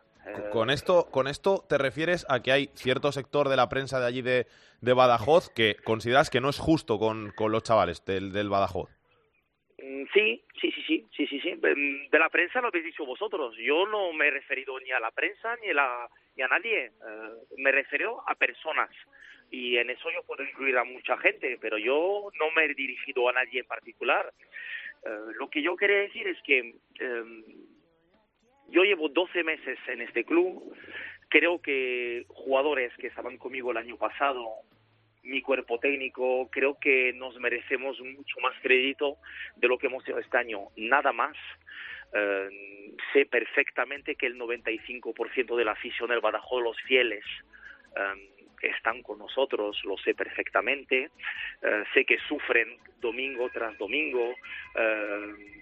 Con esto, con esto te refieres a que hay cierto sector de la prensa de allí de, de Badajoz que consideras que no es justo con, con los chavales del, del Badajoz. Mm, Sí, sí, sí, sí, sí, sí, sí. Mm, De la prensa lo habéis dicho vosotros. Yo no me he referido ni a la prensa ni a, la, ni a nadie. Me refiero a personas. Y en eso yo puedo incluir a mucha gente, pero yo no me he dirigido a nadie en particular. Eh, lo que yo quería decir es que eh, yo llevo 12 meses en este club. Creo que jugadores que estaban conmigo el año pasado mi cuerpo técnico, creo que nos merecemos mucho más crédito de lo que hemos hecho este año, nada más. Eh, sé perfectamente que el 95% de la afición del Badajoz, los fieles, eh, están con nosotros, lo sé perfectamente. Eh, sé que sufren domingo tras domingo. eh,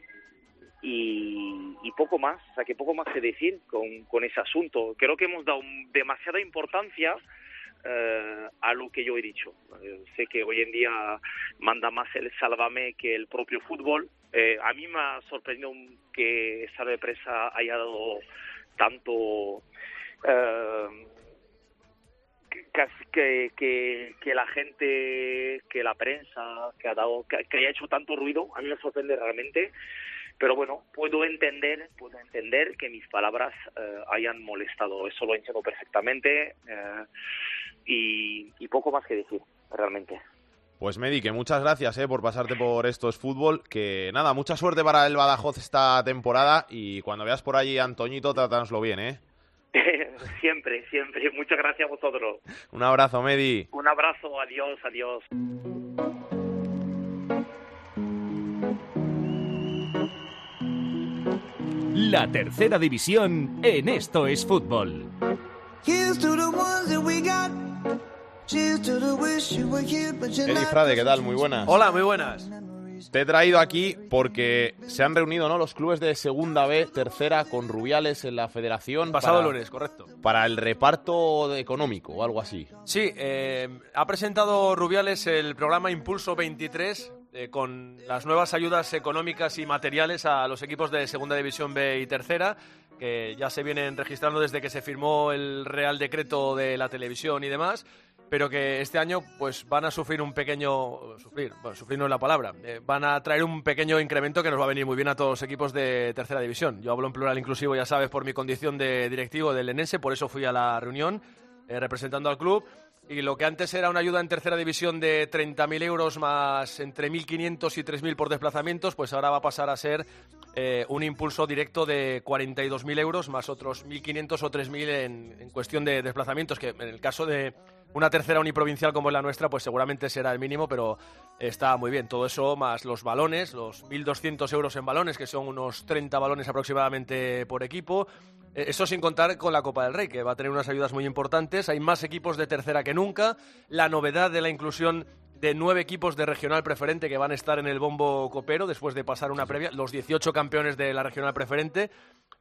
y, poco más, o sea, que poco más que decir con, con ese asunto. Creo que hemos dado demasiada importancia eh, a lo que yo he dicho. Eh, sé que hoy en día manda más el sálvame que el propio fútbol. A mí me ha sorprendido que esta empresa haya dado tanto eh, que, que, que, la gente, que la prensa, que ha dado, que, que haya hecho tanto ruido, a mí me sorprende realmente. Pero bueno, puedo entender, puedo entender que mis palabras eh, hayan molestado. Eso lo entiendo perfectamente eh, y, y poco más que decir, realmente. Pues Medi, que muchas gracias eh, por pasarte por Esto es Fútbol. Que nada, mucha suerte para el Badajoz esta temporada y cuando veas por allí a Antoñito, trátanoslo bien, ¿eh? [LAUGHS] siempre, siempre. Muchas gracias a vosotros. Un abrazo, Medi. Un abrazo, adiós, adiós. La tercera división en Esto es Fútbol. Eddie. Frade, ¿qué tal? Muy buenas. Hola, muy buenas. Te he traído aquí porque se han reunido ¿no? los clubes de Segunda B, Tercera, con Rubiales en la federación. Pasado para- lunes, correcto. Para el reparto de- económico o algo así. Sí, eh, ha presentado Rubiales el programa Impulso 23 eh, con las nuevas ayudas económicas y materiales a los equipos de Segunda División B y Tercera, que ya se vienen registrando desde que se firmó el Real Decreto de la televisión y demás, pero que este año pues van a sufrir un pequeño... Sufrir, sufrir no es la palabra. eh, van a traer un pequeño incremento que nos va a venir muy bien a todos los equipos de Tercera División. Yo hablo en plural inclusivo, ya sabes, por mi condición de directivo del Enense, por eso fui a la reunión eh, representando al club. Y lo que antes era una ayuda en tercera división de 30.000 euros más entre 1.500 y 3.000 por desplazamientos, pues ahora va a pasar a ser eh, un impulso directo de 42.000 euros más otros 1.500 o 3.000 en, en cuestión de desplazamientos, que en el caso de una tercera uniprovincial como es la nuestra, pues seguramente será el mínimo, pero está muy bien. Todo eso más los balones, los 1.200 euros en balones, que son unos 30 balones aproximadamente por equipo. Eh, Eso sin contar con la Copa del Rey, que va a tener unas ayudas muy importantes. Hay más equipos de tercera que nunca. La novedad de la inclusión de nueve equipos de regional preferente que van a estar en el bombo copero después de pasar una previa. Los 18 campeones de la regional preferente.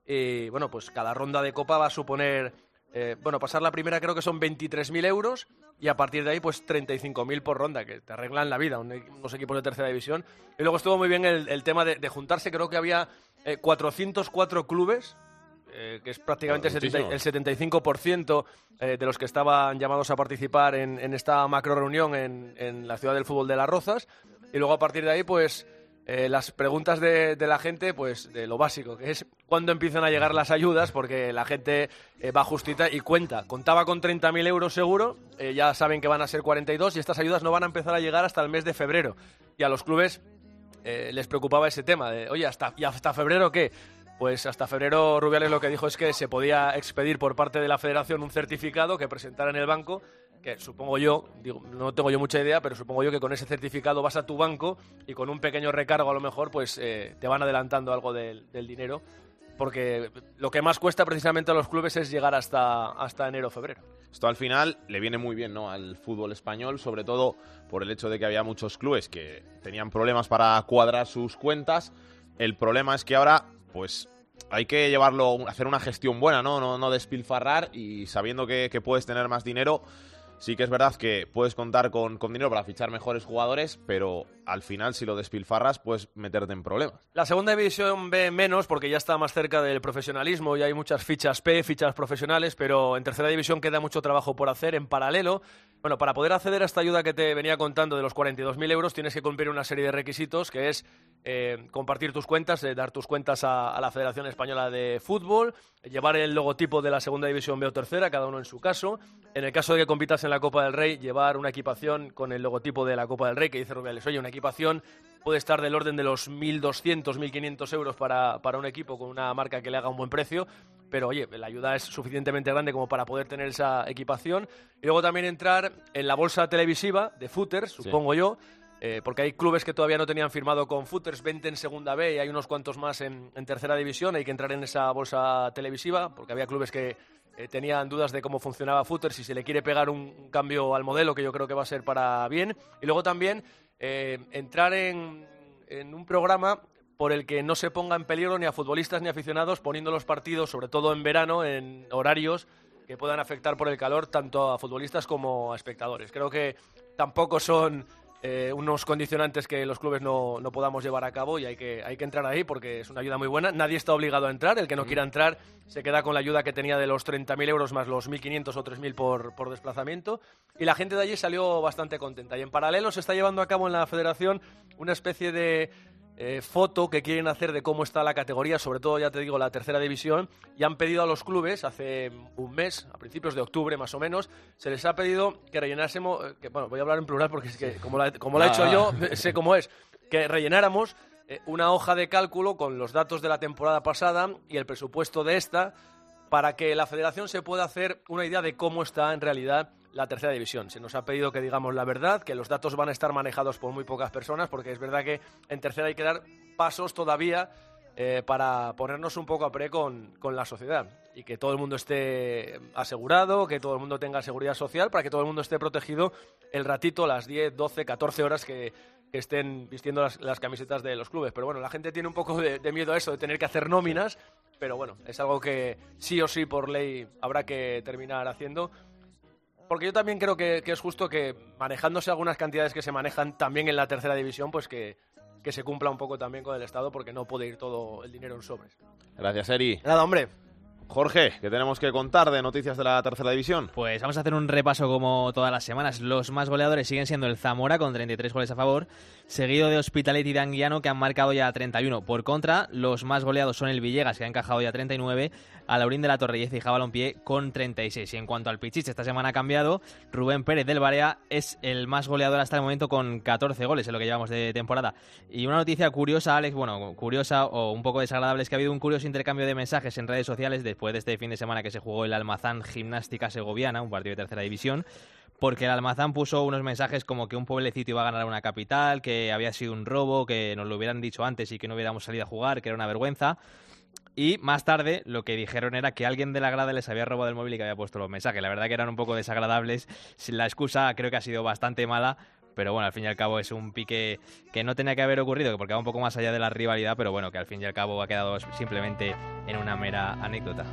Y bueno, pues cada ronda de Copa va a suponer eh, bueno, pasar la primera creo que son 23.000 euros y a partir de ahí pues 35.000 por ronda, que te arreglan la vida un- unos equipos de tercera división. Y luego estuvo muy bien el, el tema de, de juntarse, creo que había eh, 404 clubes, eh, que es prácticamente el, 70 el 75% eh, de los que estaban llamados a participar en, en esta macro reunión en, en la ciudad del fútbol de Las Rozas. Y luego a partir de ahí pues... eh, las preguntas de, de la gente, pues de lo básico, que es cuándo empiezan a llegar las ayudas, porque la gente eh, va justita y cuenta. Contaba con 30.000 euros seguro, eh, ya saben que van a ser 42 y estas ayudas no van a empezar a llegar hasta el mes de febrero. Y a los clubes eh, les preocupaba ese tema de, oye, ¿hasta, ¿y hasta febrero qué? Pues hasta febrero Rubiales lo que dijo es que se podía expedir por parte de la federación un certificado que presentara en el banco, que supongo yo, no tengo yo mucha idea, pero supongo yo que con ese certificado vas a tu banco y con un pequeño recargo a lo mejor pues eh, te van adelantando algo del, del dinero, porque lo que más cuesta precisamente a los clubes es llegar hasta, hasta enero o febrero. Esto al final le viene muy bien ¿no? al fútbol español, sobre todo por el hecho de que había muchos clubes que tenían problemas para cuadrar sus cuentas. El problema es que ahora, pues, hay que llevarlo, hacer una gestión buena, ¿no? No, no despilfarrar y sabiendo que, puedes tener más dinero. Sí que es verdad que puedes contar con, con dinero para fichar mejores jugadores, pero al final si lo despilfarras puedes meterte en problemas. La segunda división B menos, porque ya está más cerca del profesionalismo y hay muchas fichas P, fichas profesionales, pero en tercera división queda mucho trabajo por hacer en paralelo. Bueno, para poder acceder a esta ayuda que te venía contando de los 42.000 euros tienes que cumplir una serie de requisitos, que es eh, compartir tus cuentas, eh, dar tus cuentas a, a la Federación Española de Fútbol, llevar el logotipo de la segunda división B o tercera, cada uno en su caso. En el caso de que compitas en la Copa del Rey, llevar una equipación con el logotipo de la Copa del Rey, que dice Rubiales, oye, una equipación puede estar del orden de los 1.200, 1.500 euros para, para un equipo con una marca que le haga un buen precio, pero oye, la ayuda es suficientemente grande como para poder tener esa equipación. Y luego también entrar en la bolsa televisiva de footers, supongo yo, eh, porque hay clubes que todavía no tenían firmado con footers, 20 en segunda B y hay unos cuantos más en, en tercera división, hay que entrar en esa bolsa televisiva, porque había clubes que eh, tenían dudas de cómo funcionaba footers, si se le quiere pegar un, un cambio al modelo, que yo creo que va a ser para bien. Y luego también eh, entrar en, en un programa por el que no se ponga en peligro ni a futbolistas ni a aficionados poniendo los partidos, sobre todo en verano, en horarios que puedan afectar por el calor tanto a futbolistas como a espectadores. Creo que tampoco son eh, unos condicionantes que los clubes no, no podamos llevar a cabo y hay que, hay que entrar ahí porque es una ayuda muy buena. Nadie está obligado a entrar, el que no quiera entrar se queda con la ayuda que tenía de los 30.000 euros más los 1.500 o 3.000 por, por desplazamiento y la gente de allí salió bastante contenta. Y en paralelo se está llevando a cabo en la federación una especie de eh, foto que quieren hacer de cómo está la categoría, sobre todo, ya te digo, la tercera división, y han pedido a los clubes, hace un mes, a principios de octubre más o menos, se les ha pedido que rellenásemos, eh, que, bueno, voy a hablar en plural porque es que como la, como la he hecho yo, [LAUGHS] sé cómo es, que rellenáramos eh, una hoja de cálculo con los datos de la temporada pasada y el presupuesto de esta, para que la federación se pueda hacer una idea de cómo está en realidad la tercera división. Se nos ha pedido que digamos la verdad, que los datos van a estar manejados por muy pocas personas, porque es verdad que en tercera hay que dar pasos todavía eh, para ponernos un poco a pre con, con la sociedad y que todo el mundo esté asegurado, que todo el mundo tenga seguridad social, para que todo el mundo esté protegido el ratito, las 10, 12, 14 horas que, que estén vistiendo las, las camisetas de los clubes. Pero bueno, la gente tiene un poco de, de miedo a eso, de tener que hacer nóminas, pero bueno, es algo que sí o sí por ley habrá que terminar haciendo. Porque yo también creo que, que es justo que manejándose algunas cantidades que se manejan también en la tercera división, pues que, que se cumpla un poco también con el Estado, porque no puede ir todo el dinero en sobres. Gracias, Eri. Nada, hombre. Jorge, ¿qué tenemos que contar de noticias de la tercera división? Pues vamos a hacer un repaso como todas las semanas. Los más goleadores siguen siendo el Zamora con 33 goles a favor, seguido de Hospitalet y de Anguiano que han marcado ya 31. Por contra, los más goleados son el Villegas que ha encajado ya 39, Alaurín de la Torrelleza y Jabalompié con 36. Y en cuanto al Pichiche, esta semana ha cambiado. Rubén Pérez del Barea es el más goleador hasta el momento con 14 goles en lo que llevamos de temporada. Y una noticia curiosa, Alex, bueno, curiosa o un poco desagradable es que ha habido un curioso intercambio de mensajes en redes sociales después de este fin de semana que se jugó el Almazán Gimnástica Segoviana, un partido de tercera división porque el Almazán puso unos mensajes como que un pueblecito iba a ganar una capital, que había sido un robo, que nos lo hubieran dicho antes y que no hubiéramos salido a jugar, que era una vergüenza. Y más tarde lo que dijeron era que alguien de la grada les había robado el móvil y que había puesto los mensajes. La verdad que eran un poco desagradables. La excusa creo que ha sido bastante mala, pero bueno, al fin y al cabo es un pique que no tenía que haber ocurrido, porque va un poco más allá de la rivalidad, pero bueno, que al fin y al cabo ha quedado simplemente en una mera anécdota.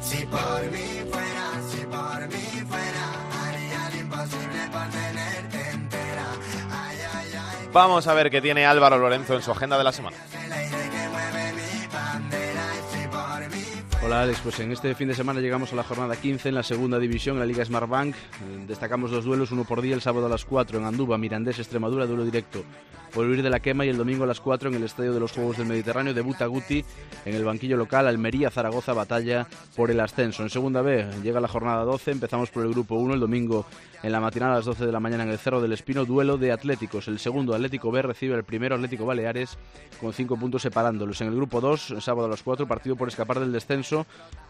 Si por mí fuera, si por mí fuera, haría lo imposible por tenerte entera. Ay, ay, ay, Vamos a ver qué tiene Álvaro Lorenzo en su agenda de la semana. Hola Alex, pues en este fin de semana llegamos a la jornada 15 en la segunda división en la Liga Smartbank. Eh, Destacamos dos duelos, uno por día el sábado a las 4 en Andúba, Mirandés, Extremadura, duelo directo por huir de la quema y el domingo a las 4 en el Estadio de los Juegos del Mediterráneo debuta Guti en el banquillo local Almería Zaragoza batalla por el ascenso. En segunda B llega la jornada 12, empezamos por el grupo 1 el domingo en la matinal a las 12 de la mañana en el Cerro del Espino, duelo de Atléticos. El segundo Atlético B recibe al primero Atlético Baleares con 5 puntos separándolos. En el grupo 2, sábado a las 4, partido por escapar del descenso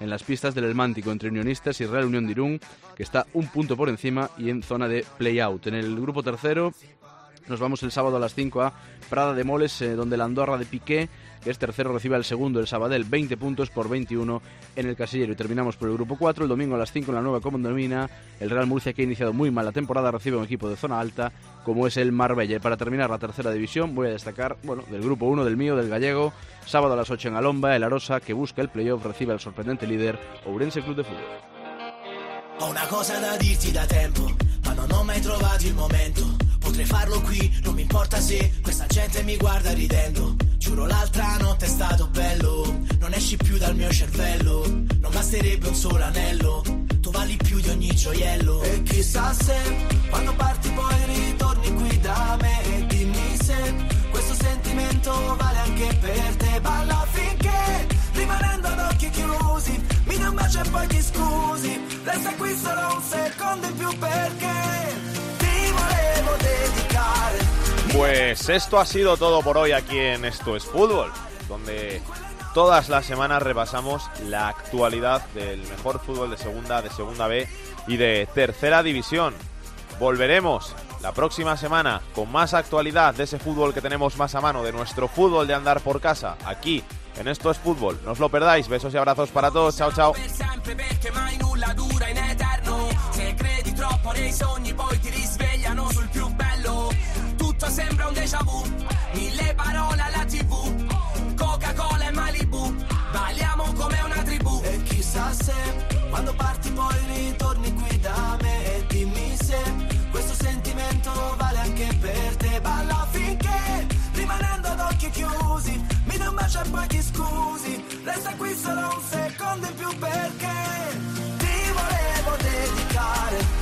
en las pistas del Elmántico entre Unionistas y Real Unión de Irún, que está un punto por encima y en zona de play-out. En el grupo tercero nos vamos el sábado a las 5 a Prada de Moles, eh, donde la Andorra de Piqué, que es tercero, recibe al segundo, el Sabadell, 20 puntos por 21 en el casillero. Y terminamos por el grupo 4, el domingo a las 5 en la nueva Comondomina, el Real Murcia, que ha iniciado muy mal la temporada, recibe un equipo de zona alta, como es el Marbella. Y para terminar la tercera división, voy a destacar, bueno, del grupo 1, del mío, del gallego, sábado a las 8 en Alomba, el Arosa, que busca el playoff, recibe al sorprendente líder Ourense Club de Fútbol. Una cosa da da tempo, momento. Potrei farlo qui, non mi importa se questa gente mi guarda ridendo. Giuro l'altra notte è stato bello, non esci più dal mio cervello. Non basterebbe un solo anello, tu vali più di ogni gioiello. E chissà se quando parti poi ritorni qui da me e dimmi se questo sentimento vale anche per te. Balla finché rimanendo ad occhi chiusi, mi dai un bacio e poi ti scusi. Resta qui solo un secondo in più perché. Pues esto ha sido todo por hoy aquí en Esto es Fútbol, donde todas las semanas repasamos la actualidad del mejor fútbol de segunda, de segunda B y de tercera división. Volveremos la próxima semana con más actualidad de ese fútbol que tenemos más a mano, de nuestro fútbol de andar por casa, aquí en Esto es Fútbol. No os lo perdáis, besos y abrazos para todos, chao chao. Tutto sembra un déjà vu. Mille parole alla tv Coca-Cola e Malibu. Balliamo come una tribù. E chissà se quando parti poi ritorni qui da me. E dimmi se questo sentimento vale anche per te. Balla finché rimanendo ad occhi chiusi, mi dai un bacio e poi ti scusi. Resta qui solo un secondo in più perché ti volevo dedicare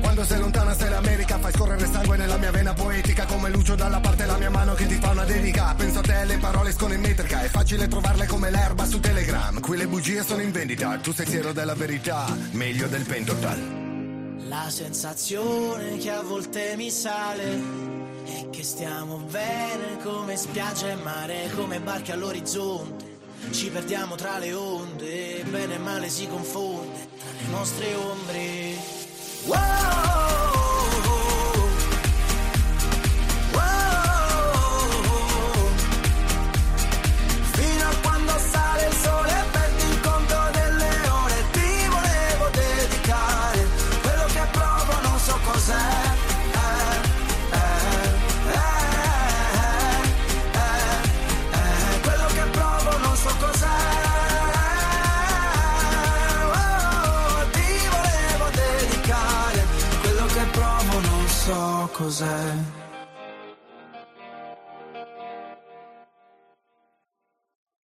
Quando sei lontana sei l'America, fai scorrere sangue nella mia vena poetica, come Lucio dalla parte la mia mano che ti fa una dedica. Penso a te, le parole escono in metrica, è facile trovarle come l'erba su Telegram. Qui le bugie sono in vendita, tu sei siero della verità, meglio del pentotal. La sensazione che a volte mi sale è che stiamo bene come spiaggia e mare, come barche all'orizzonte. Ci perdiamo tra le onde, bene e male si confonde tra le nostre ombre. Whoa! so cos'è.